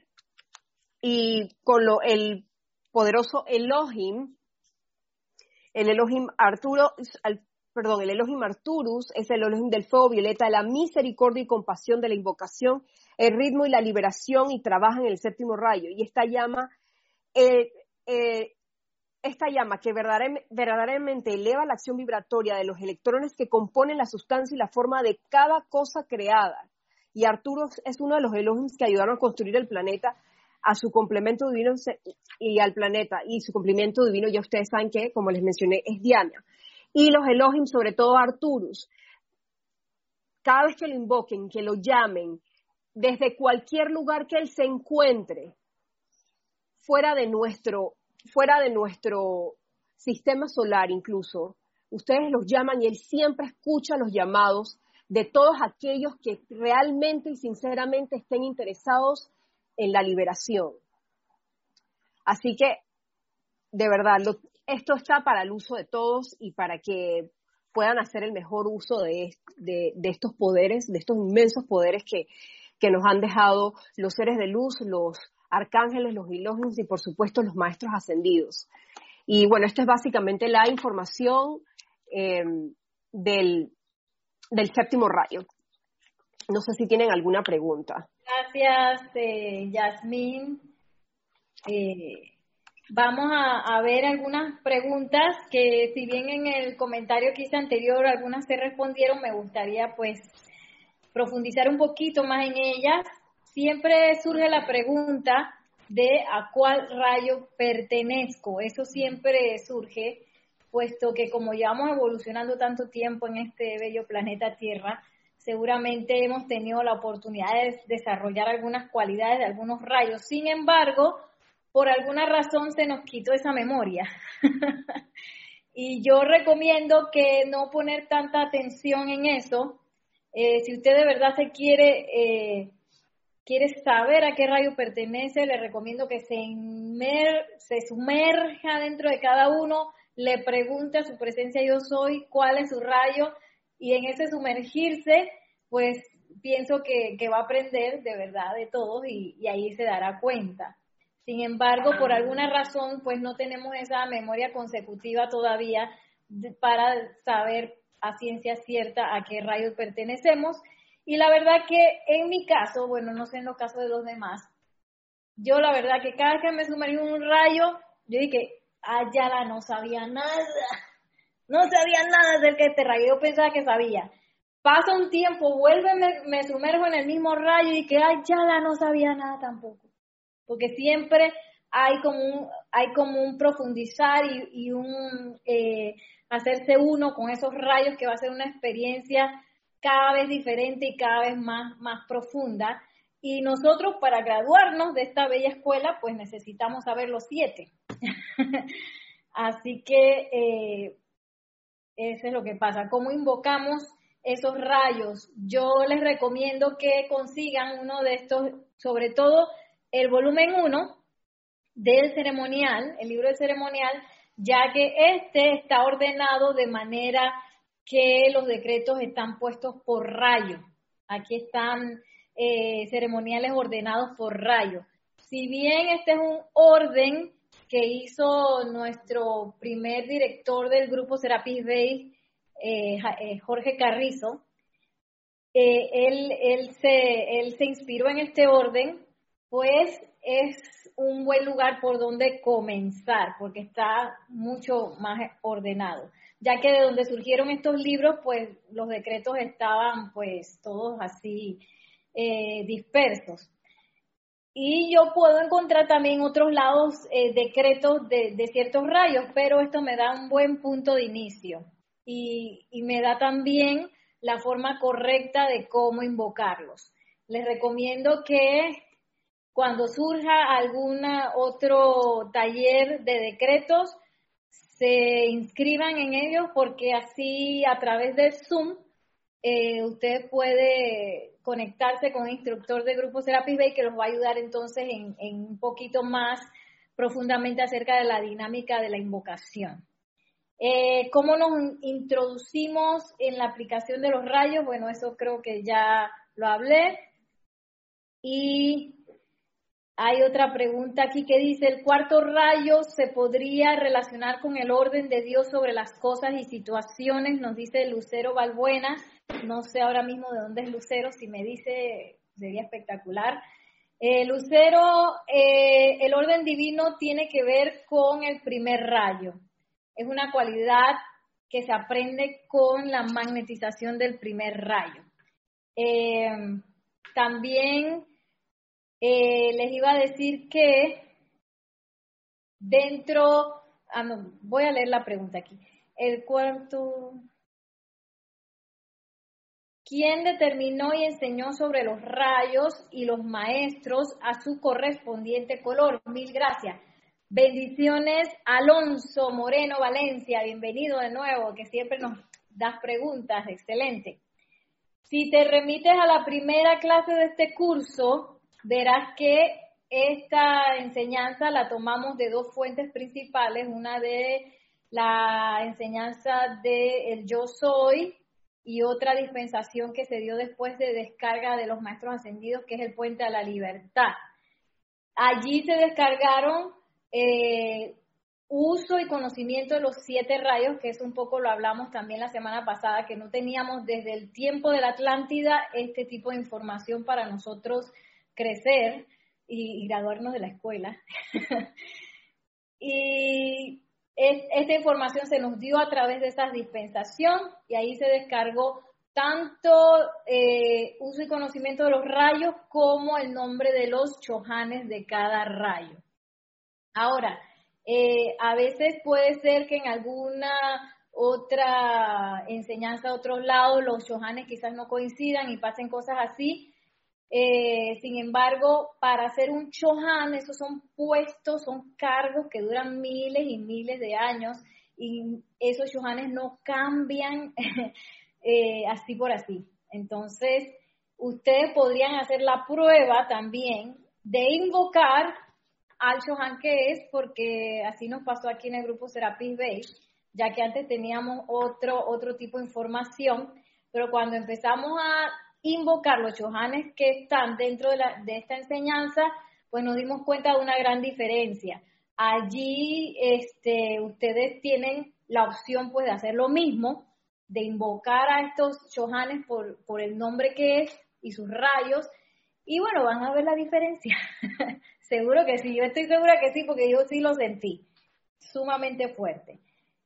S4: y con lo, el poderoso Elohim, el Elohim Arturo, perdón, el Elohim Arturus es el Elohim del fuego violeta, la misericordia y compasión de la invocación, el ritmo y la liberación y trabaja en el séptimo rayo. Y esta llama, eh, eh, esta llama que verdaderamente eleva la acción vibratoria de los electrones que componen la sustancia y la forma de cada cosa creada. Y Arturus es uno de los Elohims que ayudaron a construir el planeta a su complemento divino y al planeta. Y su complemento divino, ya ustedes saben que, como les mencioné, es Diana. Y los Elohim, sobre todo Arturus, cada vez que lo invoquen, que lo llamen, desde cualquier lugar que él se encuentre, fuera de nuestro, fuera de nuestro sistema solar incluso, ustedes los llaman y él siempre escucha los llamados de todos aquellos que realmente y sinceramente estén interesados en la liberación. Así que, de verdad, esto está para el uso de todos y para que puedan hacer el mejor uso de, estos poderes, de estos inmensos poderes que, nos han dejado los seres de luz, los arcángeles, los ilógenos y por supuesto los maestros ascendidos. Y bueno, esto es básicamente la información del, del séptimo rayo. No sé si tienen alguna pregunta.
S1: Gracias, eh, Yasmín. Eh, vamos a, ver algunas preguntas que si bien en el comentario que hice anterior algunas se respondieron, me gustaría pues profundizar un poquito más en ellas. Siempre surge la pregunta de a cuál rayo pertenezco. Eso siempre surge puesto que como llevamos evolucionando tanto tiempo en este bello planeta Tierra, seguramente hemos tenido la oportunidad de desarrollar algunas cualidades de algunos rayos. Sin embargo, por alguna razón se nos quitó esa memoria. y yo recomiendo que no poner tanta atención en eso. Eh, si usted de verdad se quiere, eh, quiere saber a qué rayo pertenece, le recomiendo que se, se sumerja dentro de cada uno le pregunte a su presencia yo soy cuál es su rayo y en ese sumergirse, pues pienso que, va a aprender de verdad de todos y, ahí se dará cuenta. Sin embargo, por alguna razón, pues no tenemos esa memoria consecutiva todavía para saber a ciencia cierta a qué rayo pertenecemos. Y la verdad que en mi caso, bueno, no sé en los casos de los demás, yo la verdad que cada vez que me sumergí un rayo, yo dije, Ayala no sabía nada. No sabía nada acerca de este rayo. Yo pensaba que sabía. Pasa un tiempo, vuelve, me, sumerjo en el mismo rayo y que Ayala no sabía nada tampoco. Porque siempre hay como un, hay como un profundizar y, un eh, hacerse uno con esos rayos que va a ser una experiencia cada vez diferente y cada vez más, más profunda. Y nosotros para graduarnos de esta bella escuela, pues necesitamos saber los siete. Así que eh, eso es lo que pasa. ¿Cómo invocamos esos rayos? Yo les recomiendo que consigan uno de estos, sobre todo el volumen 1 del ceremonial, el libro del ceremonial, ya que este está ordenado de manera que los decretos están puestos por rayo. Aquí están eh, ceremoniales ordenados por rayo. Si bien este es un orden que hizo nuestro primer director del grupo Serapis Bay, eh, eh, Jorge Carrizo, él, se, él se inspiró en este orden, pues es un buen lugar por donde comenzar, porque está mucho más ordenado, ya que de donde surgieron estos libros, pues los decretos estaban pues todos así eh, dispersos. Y yo puedo encontrar también otros lados eh, decretos de, ciertos rayos, pero esto me da un buen punto de inicio y, y me da también la forma correcta de cómo invocarlos. Les recomiendo que cuando surja algún otro taller de decretos, se inscriban en ellos porque así a través del Zoom eh, usted puede conectarse con un instructor de Grupo Serapis Bay que los va a ayudar entonces en, un poquito más profundamente acerca de la dinámica de la invocación. Eh, ¿Cómo nos introducimos en la aplicación de los rayos? Bueno, eso creo que ya lo hablé. Y hay otra pregunta aquí que dice, ¿el cuarto rayo se podría relacionar con el orden de Dios sobre las cosas y situaciones? Nos dice Lucero Balbuena. No sé ahora mismo de dónde es Lucero, si me dice sería espectacular. Eh, Lucero, eh, el orden divino tiene que ver con el primer rayo. Es una cualidad que se aprende con la magnetización del primer rayo. Eh, también les iba a decir que dentro, ah, voy a leer la pregunta aquí. el cuarto. ¿Quién determinó y enseñó sobre los rayos y los maestros a su correspondiente color? Mil gracias. Bendiciones, Alonso Moreno Valencia, bienvenido de nuevo, que siempre nos das preguntas, excelente. Si te remites a la primera clase de este curso, verás que esta enseñanza la tomamos de dos fuentes principales, una de la enseñanza de el yo soy y otra dispensación que se dio después de descarga de los maestros ascendidos, que es el puente a la libertad. Allí se descargaron eh, uso y conocimiento de los siete rayos, que es un poco lo hablamos también la semana pasada, que no teníamos desde el tiempo de la Atlántida este tipo de información para nosotros crecer y, graduarnos de la escuela. y esta información se nos dio a través de esa dispensación y ahí se descargó tanto eh, uso y conocimiento de los rayos como el nombre de los chohanes de cada rayo. Ahora, eh, a veces puede ser que en alguna otra enseñanza a otros lados los chohanes quizás no coincidan y pasen cosas así. Eh, sin embargo, para hacer un chohan, esos son puestos, son cargos que duran miles y miles de años y esos chohanes no cambian eh, así por así. Entonces, ustedes podrían hacer la prueba también de invocar al Chohan que es, porque así nos pasó aquí en el grupo Serapis Bay, ya que antes teníamos otro, otro tipo de información, pero cuando empezamos a invocar los Chohanes que están dentro de, la, de esta enseñanza, pues nos dimos cuenta de una gran diferencia. Allí este, ustedes tienen la opción pues de hacer lo mismo, de invocar a estos Chohanes por, por el nombre que es y sus rayos, y bueno, van a ver la diferencia. Seguro que sí, yo estoy segura que sí, porque yo sí lo sentí sumamente fuerte.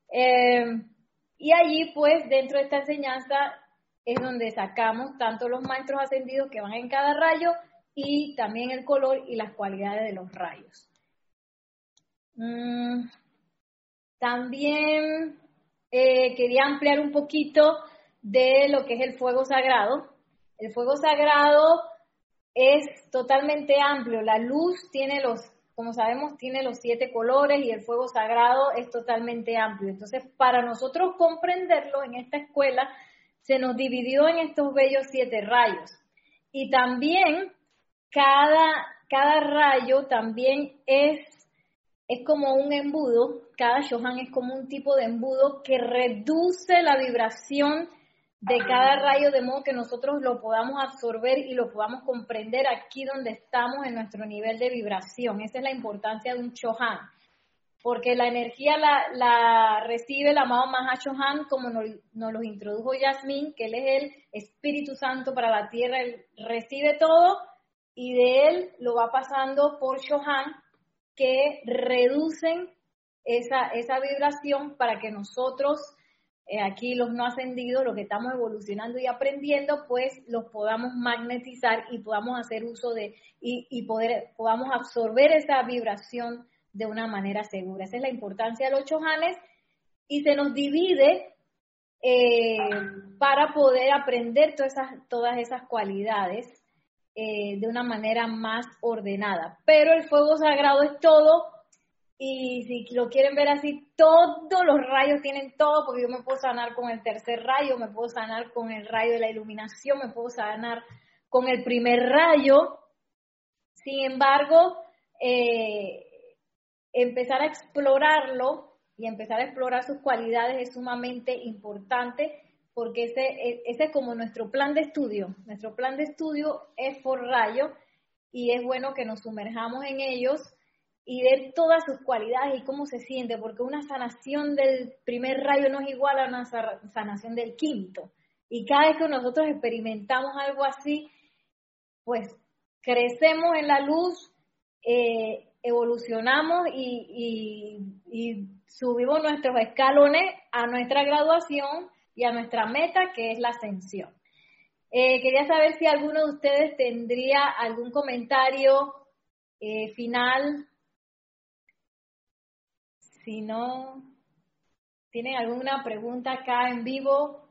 S1: Em, y allí, pues, dentro de esta enseñanza es donde sacamos tanto los maestros ascendidos que van en cada rayo y también el color y las cualidades de los rayos. Mm, también eh, quería ampliar un poquito de lo que es el fuego sagrado. El fuego sagrado es totalmente amplio. La luz tiene los, como sabemos, tiene los siete colores y el fuego sagrado es totalmente amplio. Entonces, para nosotros comprenderlo en esta escuela, se nos dividió en estos bellos siete rayos. Y también cada, cada rayo también es, es como un embudo, cada Shohan es como un tipo de embudo que reduce la vibración de cada rayo de modo que nosotros lo podamos absorber y lo podamos comprender aquí donde estamos en nuestro nivel de vibración. Esa es la importancia de un Chohan, porque la energía la, recibe el amado Maha Chohan como nos, nos lo introdujo Yasmín, que él es el Espíritu Santo para la tierra, él recibe todo y de él lo va pasando por Chohan que reducen esa, esa vibración para que nosotros eh, aquí los no ascendidos, los que estamos evolucionando y aprendiendo, pues los podamos magnetizar y podamos hacer uso de, y, poder, podamos absorber esa vibración de una manera segura. Esa es la importancia de los chohanes y se nos divide eh, para poder aprender todas esas, todas esas cualidades eh, de una manera más ordenada. Pero el fuego sagrado es todo y si lo quieren ver así, todos los rayos tienen todo, porque yo me puedo sanar con el tercer rayo, me puedo sanar con el rayo de la iluminación, me puedo sanar con el primer rayo. Sin embargo, eh, empezar a explorarlo y empezar a explorar sus cualidades es sumamente importante porque ese, ese es como nuestro plan de estudio. Nuestro plan de estudio es por rayo y es bueno que nos sumerjamos en ellos y ver todas sus cualidades y cómo se siente, porque una sanación del primer rayo no es igual a una sanación del quinto. Y cada vez que nosotros experimentamos algo así, pues crecemos en la luz, eh, evolucionamos y, subimos nuestros escalones a nuestra graduación y a nuestra meta, que es la ascensión. Eh, quería saber si alguno de ustedes tendría algún comentario eh, final si no, ¿Tienen alguna pregunta acá en vivo?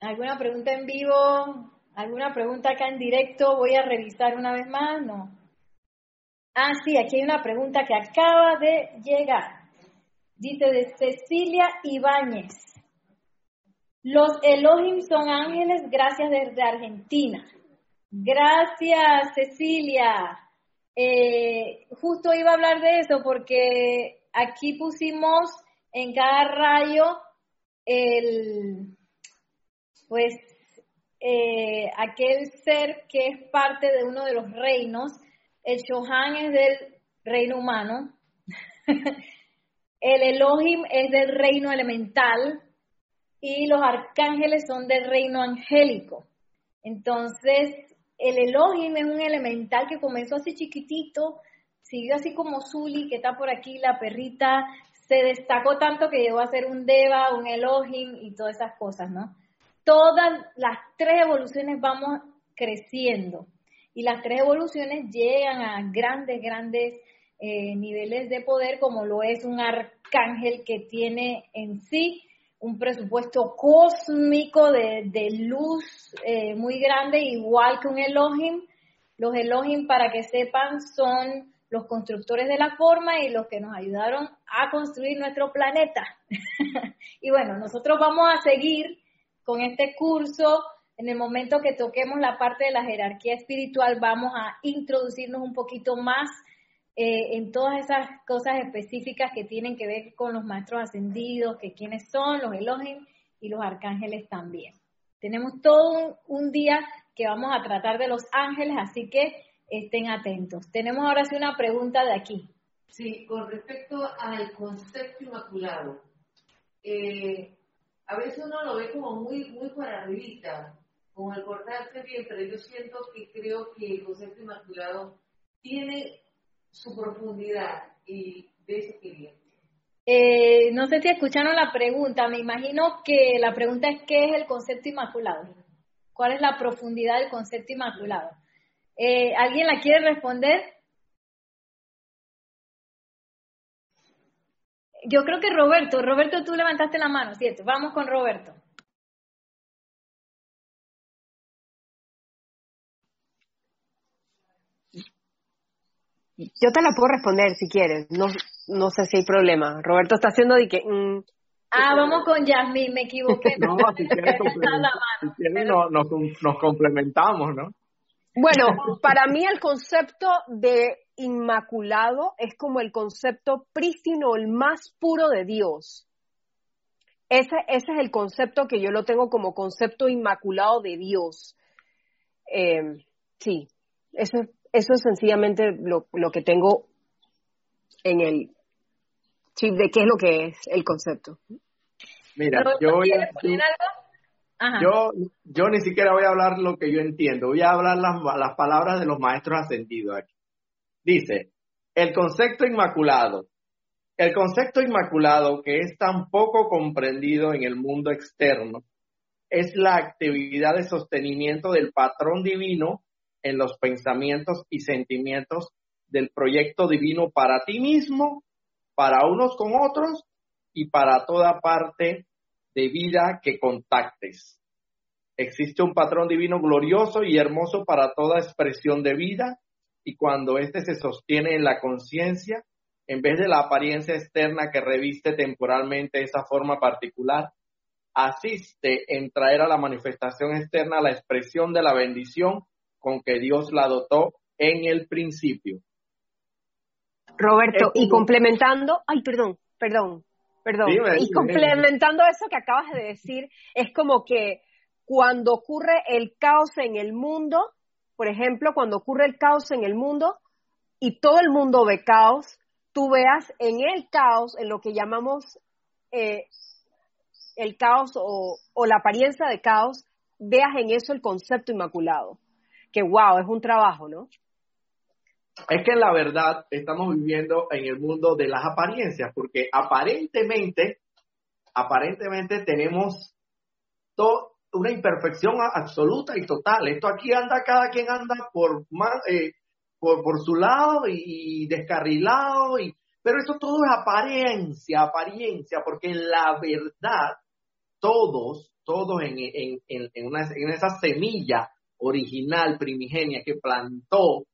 S1: ¿Alguna pregunta en vivo? ¿Alguna pregunta acá en directo? Voy a revisar una vez más, ¿no? Ah, sí, aquí hay una pregunta que acaba de llegar. Dice de Cecilia Ibáñez. Los Elohim son ángeles, gracias desde Argentina. Gracias, Cecilia. Eh, justo iba a hablar de eso porque aquí pusimos en cada rayo el, pues, eh, aquel ser que es parte de uno de los reinos. El Shohan es del reino humano. el Elohim es del reino elemental y los arcángeles son del reino angélico. Entonces, el Elohim es un elemental que comenzó así chiquitito, siguió así como Zuli, que está por aquí, la perrita, se destacó tanto que llegó a ser un Deva, un Elohim y todas esas cosas, ¿no? Todas las tres evoluciones vamos creciendo y las tres evoluciones llegan a grandes, grandes eh, niveles de poder como lo es un arcángel que tiene en sí un presupuesto cósmico de, luz eh, muy grande, igual que un Elohim. Los Elohim, para que sepan, son los constructores de la forma y los que nos ayudaron a construir nuestro planeta. y bueno, nosotros vamos a seguir con este curso. En el momento que toquemos la parte de la jerarquía espiritual, vamos a introducirnos un poquito más eh, en todas esas cosas específicas que tienen que ver con los maestros ascendidos, que quiénes son, los Elohim y los arcángeles también. Tenemos todo un, día que vamos a tratar de los ángeles, así que estén atentos. Tenemos ahora sí una pregunta de aquí.
S2: Sí, con respecto al concepto inmaculado. Eh, a veces uno lo ve como muy, muy para arribita, como el cortarse bien, pero yo siento que creo que el concepto inmaculado tiene su profundidad y de eso quería.
S1: Eh, no sé si escucharon la pregunta, me imagino que la pregunta es ¿qué es el concepto inmaculado? ¿Cuál es la profundidad del concepto inmaculado? Eh, ¿Alguien la quiere responder? Yo creo que Roberto, Roberto tú levantaste la mano, ¿cierto? Vamos con Roberto.
S4: Yo te la puedo responder si quieres. No, no sé si hay problema. Roberto está haciendo de que. Mm,
S1: ah, vamos con Yasmin, me equivoqué.
S5: no, si quieres, nos, complementamos, ¿no?
S4: Bueno, para mí el concepto de inmaculado es como el concepto prístino, el más puro de Dios. Ese, ese es el concepto que yo lo tengo como concepto inmaculado de Dios. Eh, sí, eso eso es sencillamente lo, que tengo en el chip de qué es lo que es el concepto.
S5: Mira, yo, voy a, yo, yo ni siquiera voy a hablar lo que yo entiendo, voy a hablar las, las palabras de los maestros ascendidos aquí. Dice, el concepto inmaculado. El concepto inmaculado que es tan poco comprendido en el mundo externo es la actividad de sostenimiento del patrón divino en los pensamientos y sentimientos del proyecto divino para ti mismo, para unos con otros y para toda parte de vida que contactes. Existe un patrón divino glorioso y hermoso para toda expresión de vida y cuando éste se sostiene en la conciencia, en vez de la apariencia externa que reviste temporalmente esa forma particular, asiste en traer a la manifestación externa la expresión de la bendición con que Dios la dotó en el principio.
S4: Roberto, y complementando, ay, perdón, perdón, perdón, y complementando eso que acabas de decir, es como que cuando ocurre el caos en el mundo, por ejemplo, cuando ocurre el caos en el mundo y todo el mundo ve caos, tú veas en el caos, en lo que llamamos eh, el caos o, o la apariencia de caos, veas en eso el concepto inmaculado que wow, es un trabajo, ¿no?
S5: Es que la verdad estamos viviendo en el mundo de las apariencias, porque aparentemente, aparentemente tenemos una imperfección absoluta y total. Esto aquí anda, cada quien anda por, eh, por, su lado y, descarrilado y Pero eso todo es apariencia, apariencia, porque la verdad, todos, todos en, en, en, en, en esa semilla original, primigenia que plantó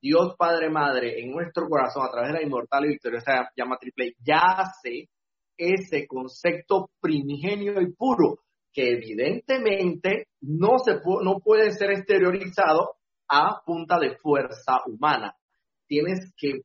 S5: Dios Padre Madre en nuestro corazón a través de la inmortal y victoriosa llama triple, yace ese concepto primigenio y puro que evidentemente no, se no puede ser exteriorizado a punta de fuerza humana. Tienes que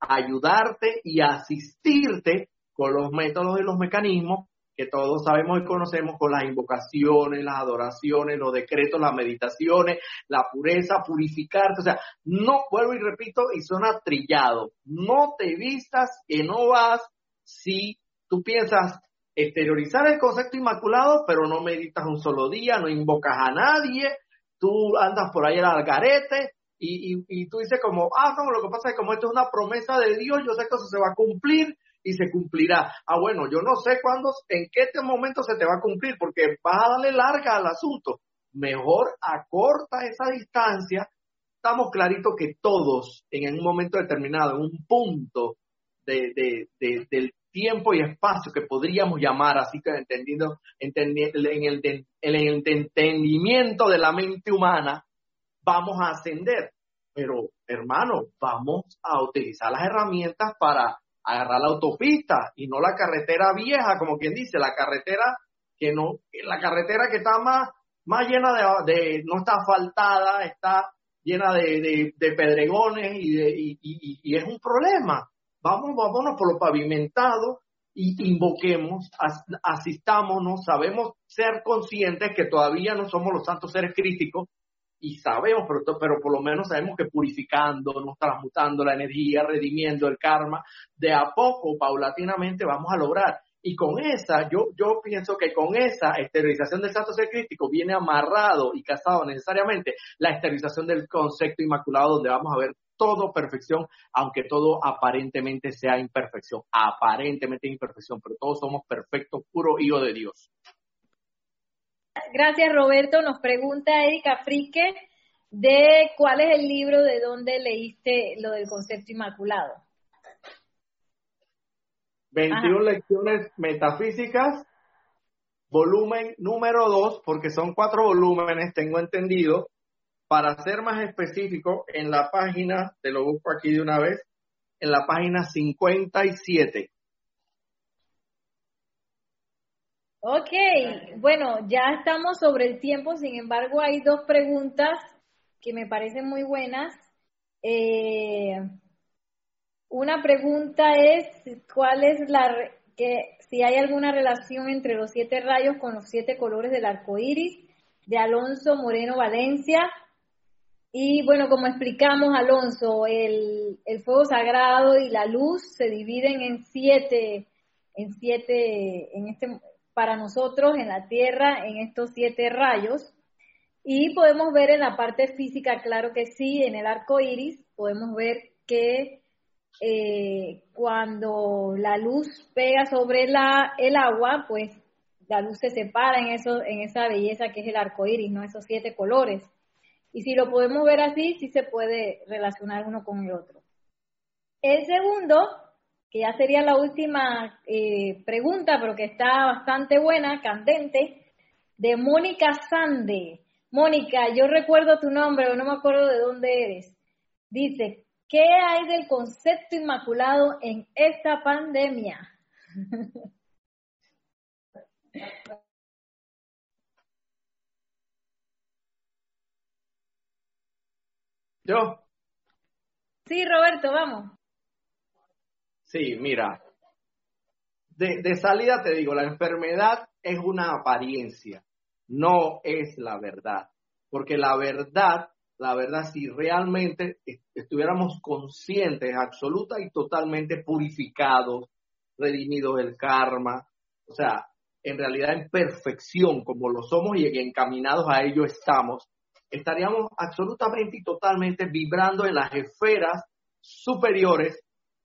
S5: ayudarte y asistirte con los métodos y los mecanismos que todos sabemos y conocemos con las invocaciones, las adoraciones, los decretos, las meditaciones, la pureza, purificarte. O sea, no vuelvo y repito y suena trillado. No te vistas que no vas si tú piensas exteriorizar el concepto inmaculado, pero no meditas un solo día, no invocas a nadie, tú andas por ahí al algarete y, y, y tú dices como, ah, no, lo que pasa es que como esto es una promesa de Dios, yo sé que eso se va a cumplir y se cumplirá. Ah, bueno, yo no sé cuándo, en qué este momento se te va a cumplir, porque vas a darle larga al asunto. Mejor acorta esa distancia. Estamos claritos que todos, en un momento determinado, en un punto de, de, de, del tiempo y espacio que podríamos llamar así que entendiendo, entendiendo en, el en el entendimiento de la mente humana, vamos a ascender. Pero, hermano, vamos a utilizar las herramientas para agarrar la autopista y no la carretera vieja, como quien dice, la carretera que no, la carretera que está más, más llena de, no está asfaltada, está llena de, de, pedregones y, de, y, y, es un problema. Vamos, vámonos por lo pavimentado y invoquemos, asistámonos, sabemos ser conscientes que todavía no somos los santos seres críticos, y sabemos, pero, pero por lo menos sabemos que purificando, nos transmutando la energía, redimiendo el karma, de a poco, paulatinamente vamos a lograr. Y con esa, yo, yo pienso que con esa esterilización del santo ser crítico viene amarrado y casado necesariamente la esterilización del concepto inmaculado, donde vamos a ver todo perfección, aunque todo aparentemente sea imperfección, aparentemente imperfección, pero todos somos perfectos, puro hijo de Dios.
S1: Gracias, Roberto. Nos pregunta Erika Frique de cuál es el libro de donde leíste lo del concepto inmaculado.
S5: 21 lecciones metafísicas, volumen número 2, porque son cuatro volúmenes, tengo entendido. Para ser más específico, en la página, te lo busco aquí de una vez, en la página 57.
S1: Ok, bueno, ya estamos sobre el tiempo, sin embargo hay dos preguntas que me parecen muy buenas. Eh, una pregunta es cuál es la que si hay alguna relación entre los siete rayos con los siete colores del arco iris de Alonso Moreno Valencia. Y bueno, como explicamos, Alonso, el, el fuego sagrado y la luz se dividen en siete, en siete, en este, para nosotros en la Tierra en estos siete rayos. Y podemos ver en la parte física, claro que sí, en el arco iris, podemos ver que eh, cuando la luz pega sobre la, el agua, pues la luz se separa en, eso, en esa belleza que es el arco iris, ¿no? Esos siete colores. Y si lo podemos ver así, sí se puede relacionar uno con el otro. El segundo que ya sería la última eh, pregunta, pero que está bastante buena, candente, de Mónica Sande. Mónica, yo recuerdo tu nombre, pero no me acuerdo de dónde eres. Dice, ¿qué hay del concepto inmaculado en esta pandemia?
S5: Yo.
S1: Sí, Roberto, vamos.
S5: Sí, mira, de, salida te digo, la enfermedad es una apariencia, no es la verdad, porque la verdad, la verdad, si realmente estuviéramos conscientes, absoluta y totalmente purificados, redimidos del karma, o sea, en realidad en perfección, como lo somos y encaminados a ello estamos, estaríamos absolutamente y totalmente vibrando en las esferas superiores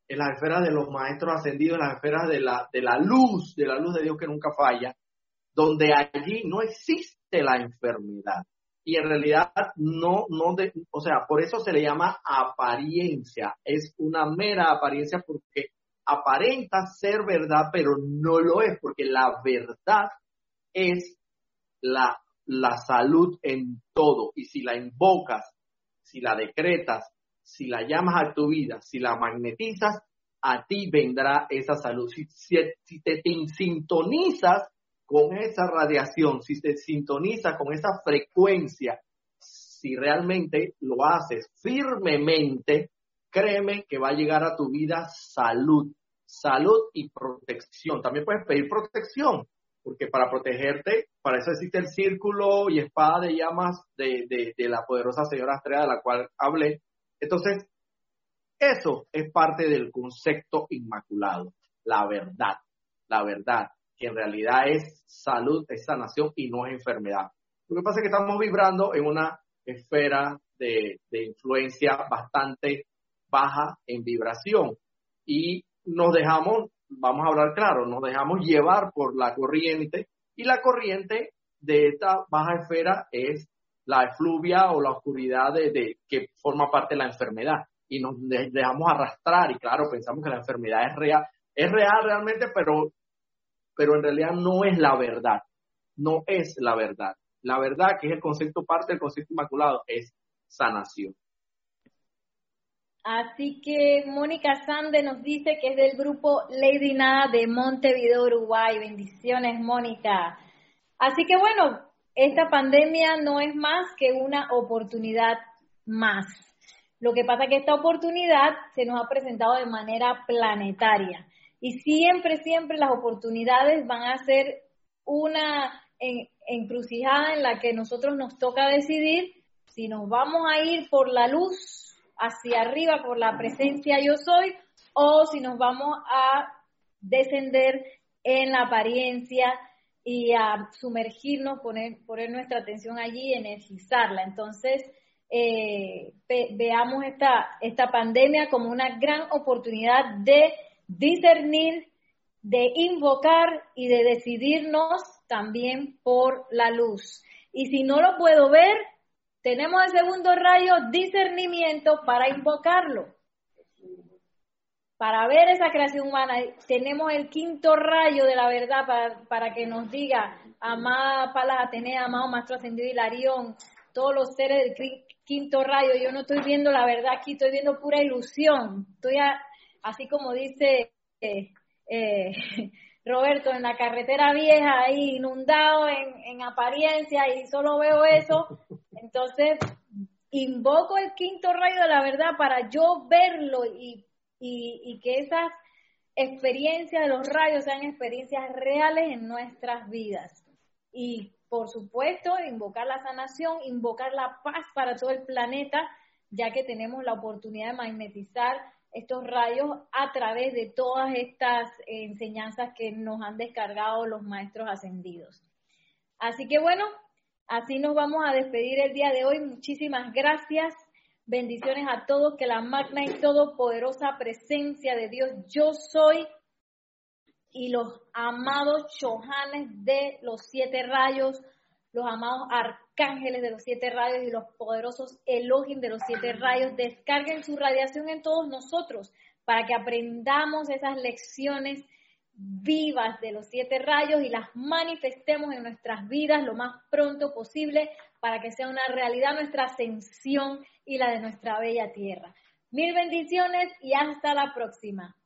S5: en las esferas de los maestros ascendidos, en las esferas de la, de la luz, de la luz de Dios que nunca falla, donde allí no existe la enfermedad. Y en realidad no, no, de, o sea, por eso se le llama apariencia. Es una mera apariencia porque aparenta ser verdad, pero no lo es, porque la verdad es la, la salud en todo. Y si la invocas, si la decretas, si la llamas a tu vida, si la magnetizas, a ti vendrá esa salud. Si, te, te sintonizas con esa radiación, si te sintonizas con esa frecuencia, si realmente lo haces firmemente, créeme que va a llegar a tu vida salud, salud y protección. También puedes pedir protección, porque para protegerte, para eso existe el círculo y espada de llamas de, de, la poderosa señora Estrella de la cual hablé. Entonces, eso es parte del concepto inmaculado, la verdad, la verdad, que en realidad es salud, es sanación y no es enfermedad. Lo que pasa es que estamos vibrando en una esfera de, de influencia bastante baja en vibración y nos dejamos vamos a hablar claro, nos dejamos llevar por la corriente y la corriente de esta baja esfera es la efluvia o la oscuridad de, que forma parte de la enfermedad y nos dejamos arrastrar y claro, pensamos que la enfermedad es real, es real realmente, pero, pero en realidad no es la verdad, no es la verdad. La verdad, que es el concepto parte del concepto inmaculado, es sanación.
S1: Así que Mónica Sande nos dice que es del grupo Lady Nada de Montevideo, Uruguay. Bendiciones, Mónica. Así que bueno, esta pandemia no es más que una oportunidad más. Lo que pasa es que esta oportunidad se nos ha presentado de manera planetaria. Y siempre, siempre las oportunidades van a ser una encrucijada en la que nosotros nos toca decidir si nos vamos a ir por la luz hacia arriba por la presencia yo soy o si nos vamos a descender en la apariencia y a sumergirnos, poner, poner nuestra atención allí, energizarla. Entonces, eh, veamos esta, esta pandemia como una gran oportunidad de discernir, de invocar y de decidirnos también por la luz. Y si no lo puedo ver, tenemos el segundo rayo, discernimiento, para invocarlo. Para ver esa creación humana, tenemos el quinto rayo de la verdad para, que nos diga, amada Palas Atenea, amado Maestro Ascendido Hilarión, todos los seres del quinto rayo, yo no estoy viendo la verdad aquí, estoy viendo pura ilusión. Estoy así como dice eh, eh, Roberto, en la carretera vieja, ahí inundado en, en apariencia y solo veo eso, entonces, invoco el quinto rayo de la verdad para yo verlo y, que esas experiencias de los rayos sean experiencias reales en nuestras vidas. Y por supuesto, invocar la sanación, invocar la paz para todo el planeta, ya que tenemos la oportunidad de magnetizar estos rayos a través de todas estas enseñanzas que nos han descargado los maestros ascendidos. Así que bueno, Así nos vamos a despedir el día de hoy. Muchísimas gracias. Bendiciones a todos. Que la magna y todopoderosa presencia de Dios, yo soy, y los amados chojanes de los siete rayos, los amados arcángeles de los siete rayos y los poderosos Elohim de los siete rayos, descarguen su radiación en todos nosotros para que aprendamos esas lecciones vivas de los siete rayos y las manifestemos en nuestras vidas lo más pronto posible para que sea una realidad nuestra ascensión y la de nuestra bella tierra. Mil bendiciones y hasta la próxima.